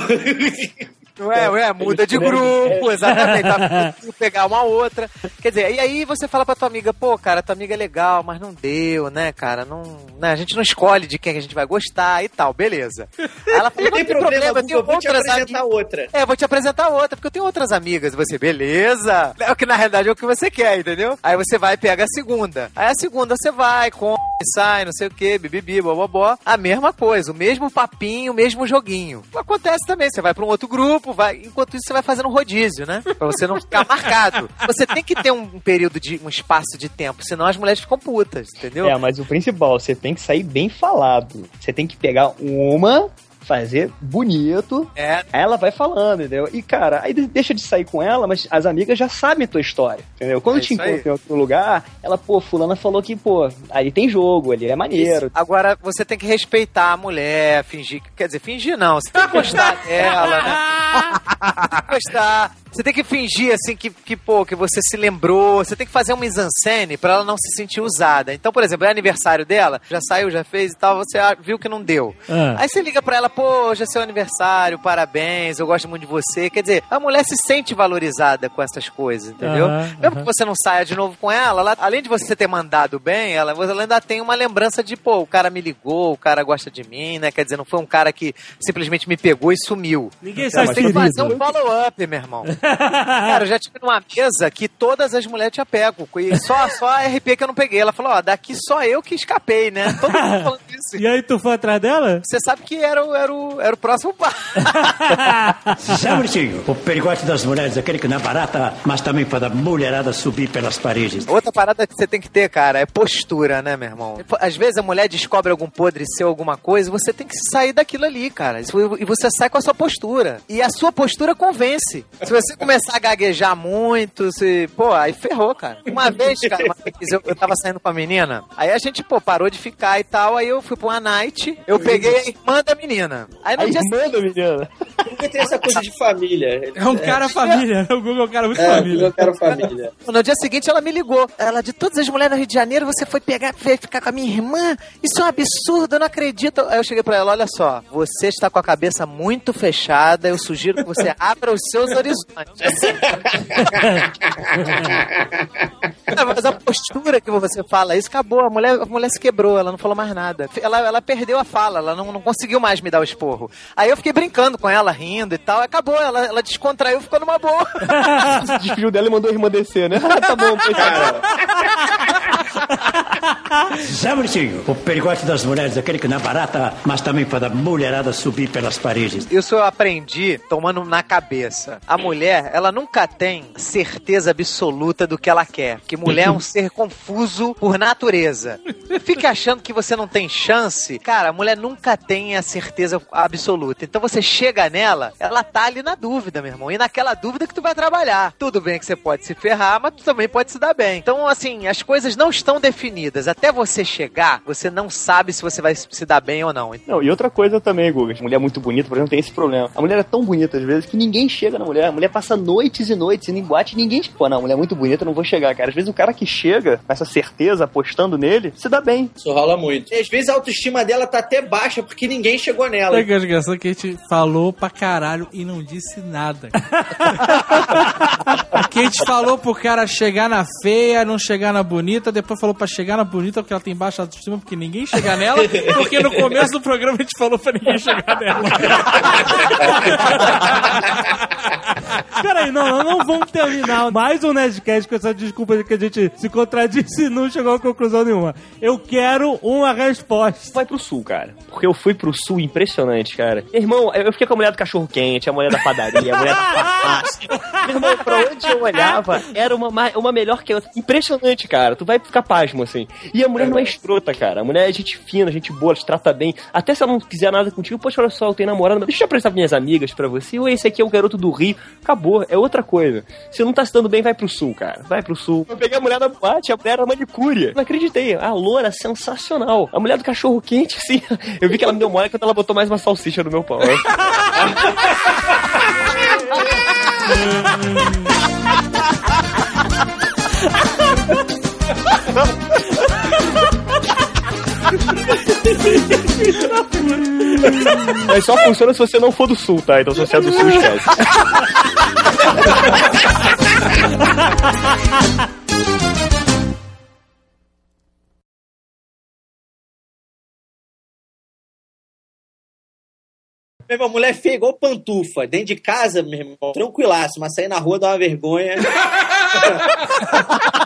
Ué, ué, muda de grupo, exatamente. Tá, tem pegar uma outra. Quer dizer, e aí você fala pra tua amiga, pô, cara, tua amiga é legal, mas não deu, né, cara? Não, né, a gente não escolhe de quem a gente vai gostar e tal, beleza. Aí ela fala, Não tem problema, eu Guga, tenho eu vou te apresentar amigas. outra. É, vou te apresentar outra, porque eu tenho outras amigas. E você, beleza? É o que na realidade é o que você quer, entendeu? Aí você vai e pega a segunda. Aí a segunda você vai, come, sai, não sei o que, bibibi, bobobó. A mesma coisa, o mesmo papinho, o mesmo joguinho. Acontece também, você vai pra um outro grupo, vai. Enquanto isso, você vai fazendo rodízio, né? Pra você não ficar marcado. Você tem que ter um, um período de. um espaço de tempo, senão as mulheres ficam putas, entendeu? É, mas o principal, você tem que sair bem falado. Você tem que pegar uma, fazer bonito, É. aí ela vai falando, entendeu? E, cara, aí de- deixa de sair com ela, mas as amigas já sabem a tua história, entendeu? Quando É te isso aí. encontra em outro lugar, ela, pô, fulana falou que, pô, ali tem jogo, ali é maneiro. Isso. Agora, você tem que respeitar a mulher, fingir. que- Quer dizer, fingir não. Você tem que gostar dela, né? Tem que gostar. Você tem que fingir, assim, que, que, pô, que você se lembrou. Você tem que fazer uma mise-en-scène pra ela não se sentir usada. Então, por exemplo, é aniversário dela, já saiu, já fez e tal, você ah, viu que não deu. Ah. Aí você liga pra ela, pô, hoje é seu aniversário, parabéns, eu gosto muito de você. Quer dizer, a mulher se sente valorizada com essas coisas, entendeu? Aham, Mesmo que você não saia de novo com ela, ela, além de você ter mandado bem, ela, ela ainda tem uma lembrança de, pô, o cara me ligou, o cara gosta de mim, né? Quer dizer, não foi um cara que simplesmente me pegou e sumiu. Ninguém Então, sai tem que fazer ferido. um follow-up, meu irmão. Cara, eu já tive numa mesa que todas as mulheres tinham pego. E só, só a RP que eu não peguei. Ela falou, ó, daqui só eu que escapei, né? Todo mundo falando isso. E aí tu foi atrás dela? Você sabe que era, o- era, o, era o próximo passo. Sabe, Ursinho, o perigote das mulheres, aquele que não é barata, mas também faz a mulherada subir pelas paredes. Outra parada que você tem que ter, cara, é postura, né, meu irmão? Às vezes a mulher descobre algum podre seu, alguma coisa, e você tem que sair daquilo ali, cara. E você sai com a sua postura. E a sua postura convence. Se você começar a gaguejar muito, se... pô, aí ferrou, cara. Uma vez, cara, uma vez eu, eu tava saindo com a menina, aí a gente, pô, parou de ficar e tal, aí eu fui pra uma night, eu peguei a irmã da menina. Aí no A dia irmã da menina. Nunca tem essa coisa de família. É um cara família, né? O Google é um cara muito É, família. eu quero família. No dia seguinte ela me ligou. Ela, de todas as mulheres no Rio de Janeiro, você foi pegar, foi ficar com a minha irmã? Isso é um absurdo, eu não acredito. Aí eu cheguei pra ela, olha só, você está com a cabeça muito fechada, eu sugiro que você abra os seus horizontes. É, mas a postura que você fala isso, acabou. A mulher, a mulher se quebrou, ela não falou mais nada. Ela, ela perdeu a fala, ela não, não conseguiu mais me dar o esporro. Aí eu fiquei brincando com ela, rindo e tal. Acabou, ela, ela descontraiu ficou numa boa. Despediu dela e mandou a irmã descer, né? tá bom, cara. Sabe, Ursinho, o perigote das mulheres, aquele que não é barata, mas também faz a mulherada subir pelas paredes. Isso eu aprendi tomando na cabeça. A mulher, ela nunca tem certeza absoluta do que ela quer. Porque mulher é um ser confuso por natureza. Fica achando que você não tem chance. Cara, a mulher nunca tem a certeza absoluta. Então você chega nela, ela tá ali na dúvida, meu irmão. E naquela dúvida que tu vai trabalhar. Tudo bem que você pode se ferrar, mas tu também pode se dar bem. Então, assim, as coisas não estão definidas. Até você chegar, você não sabe se você vai se dar bem ou não. Não, e outra coisa também, Guga. Mulher muito bonita, por exemplo, tem esse problema. A mulher é tão bonita às vezes que ninguém chega na mulher. A mulher passa noites e noites e ninguém. Pô, não, a mulher é muito bonita, eu não vou chegar, cara. Às vezes o cara que chega com essa certeza, apostando nele, se dá bem. Isso rola muito. E às vezes a autoestima dela tá até baixa porque ninguém chegou nela. Sabe que é engraçado que a gente falou pra caralho e não disse nada. Porque a gente falou pro cara chegar na feia, não chegar na bonita, depois falou pra chegar na bonita porque ela tem baixa autoestima, porque ninguém chega nela, porque no começo do programa a gente falou pra ninguém chegar nela. Peraí, não, nós não vamos terminar mais um Nerdcast com essa desculpa de que a gente se contradisse e não chegou a conclusão nenhuma. Eu quero uma resposta. Vai pro sul, cara. Porque eu fui pro sul impressionante, cara. Irmão, eu fiquei com a mulher do cachorro quente, a mulher da padaria, a mulher da farmácia. Meu irmão, pra onde eu olhava, era uma, ma- uma melhor que a outra. Impressionante, cara. Tu vai ficar pasmo, assim. E a mulher não é escrota, cara. A mulher é gente fina, gente boa, ela te trata bem. Até se ela não quiser nada contigo, poxa, olha só, eu tenho namorada, mas deixa eu apresentar minhas amigas pra você. Ou esse aqui é o garoto do Rio. Acabou, é outra coisa. Se não tá se dando bem, vai pro sul, cara. Vai pro sul. Eu peguei a mulher da boate, a mulher era manicure. Não acreditei. A loura, sensacional. A mulher do cachorro quente, assim. Eu vi que ela me deu mole quando ela botou mais uma salsicha no meu pau. Mas só funciona se você não for do sul, tá? Então se você é do sul, esquece. Meu irmão, mulher feia igual pantufa. Dentro de casa, meu irmão, tranquilaço, mas sair na rua dá uma vergonha.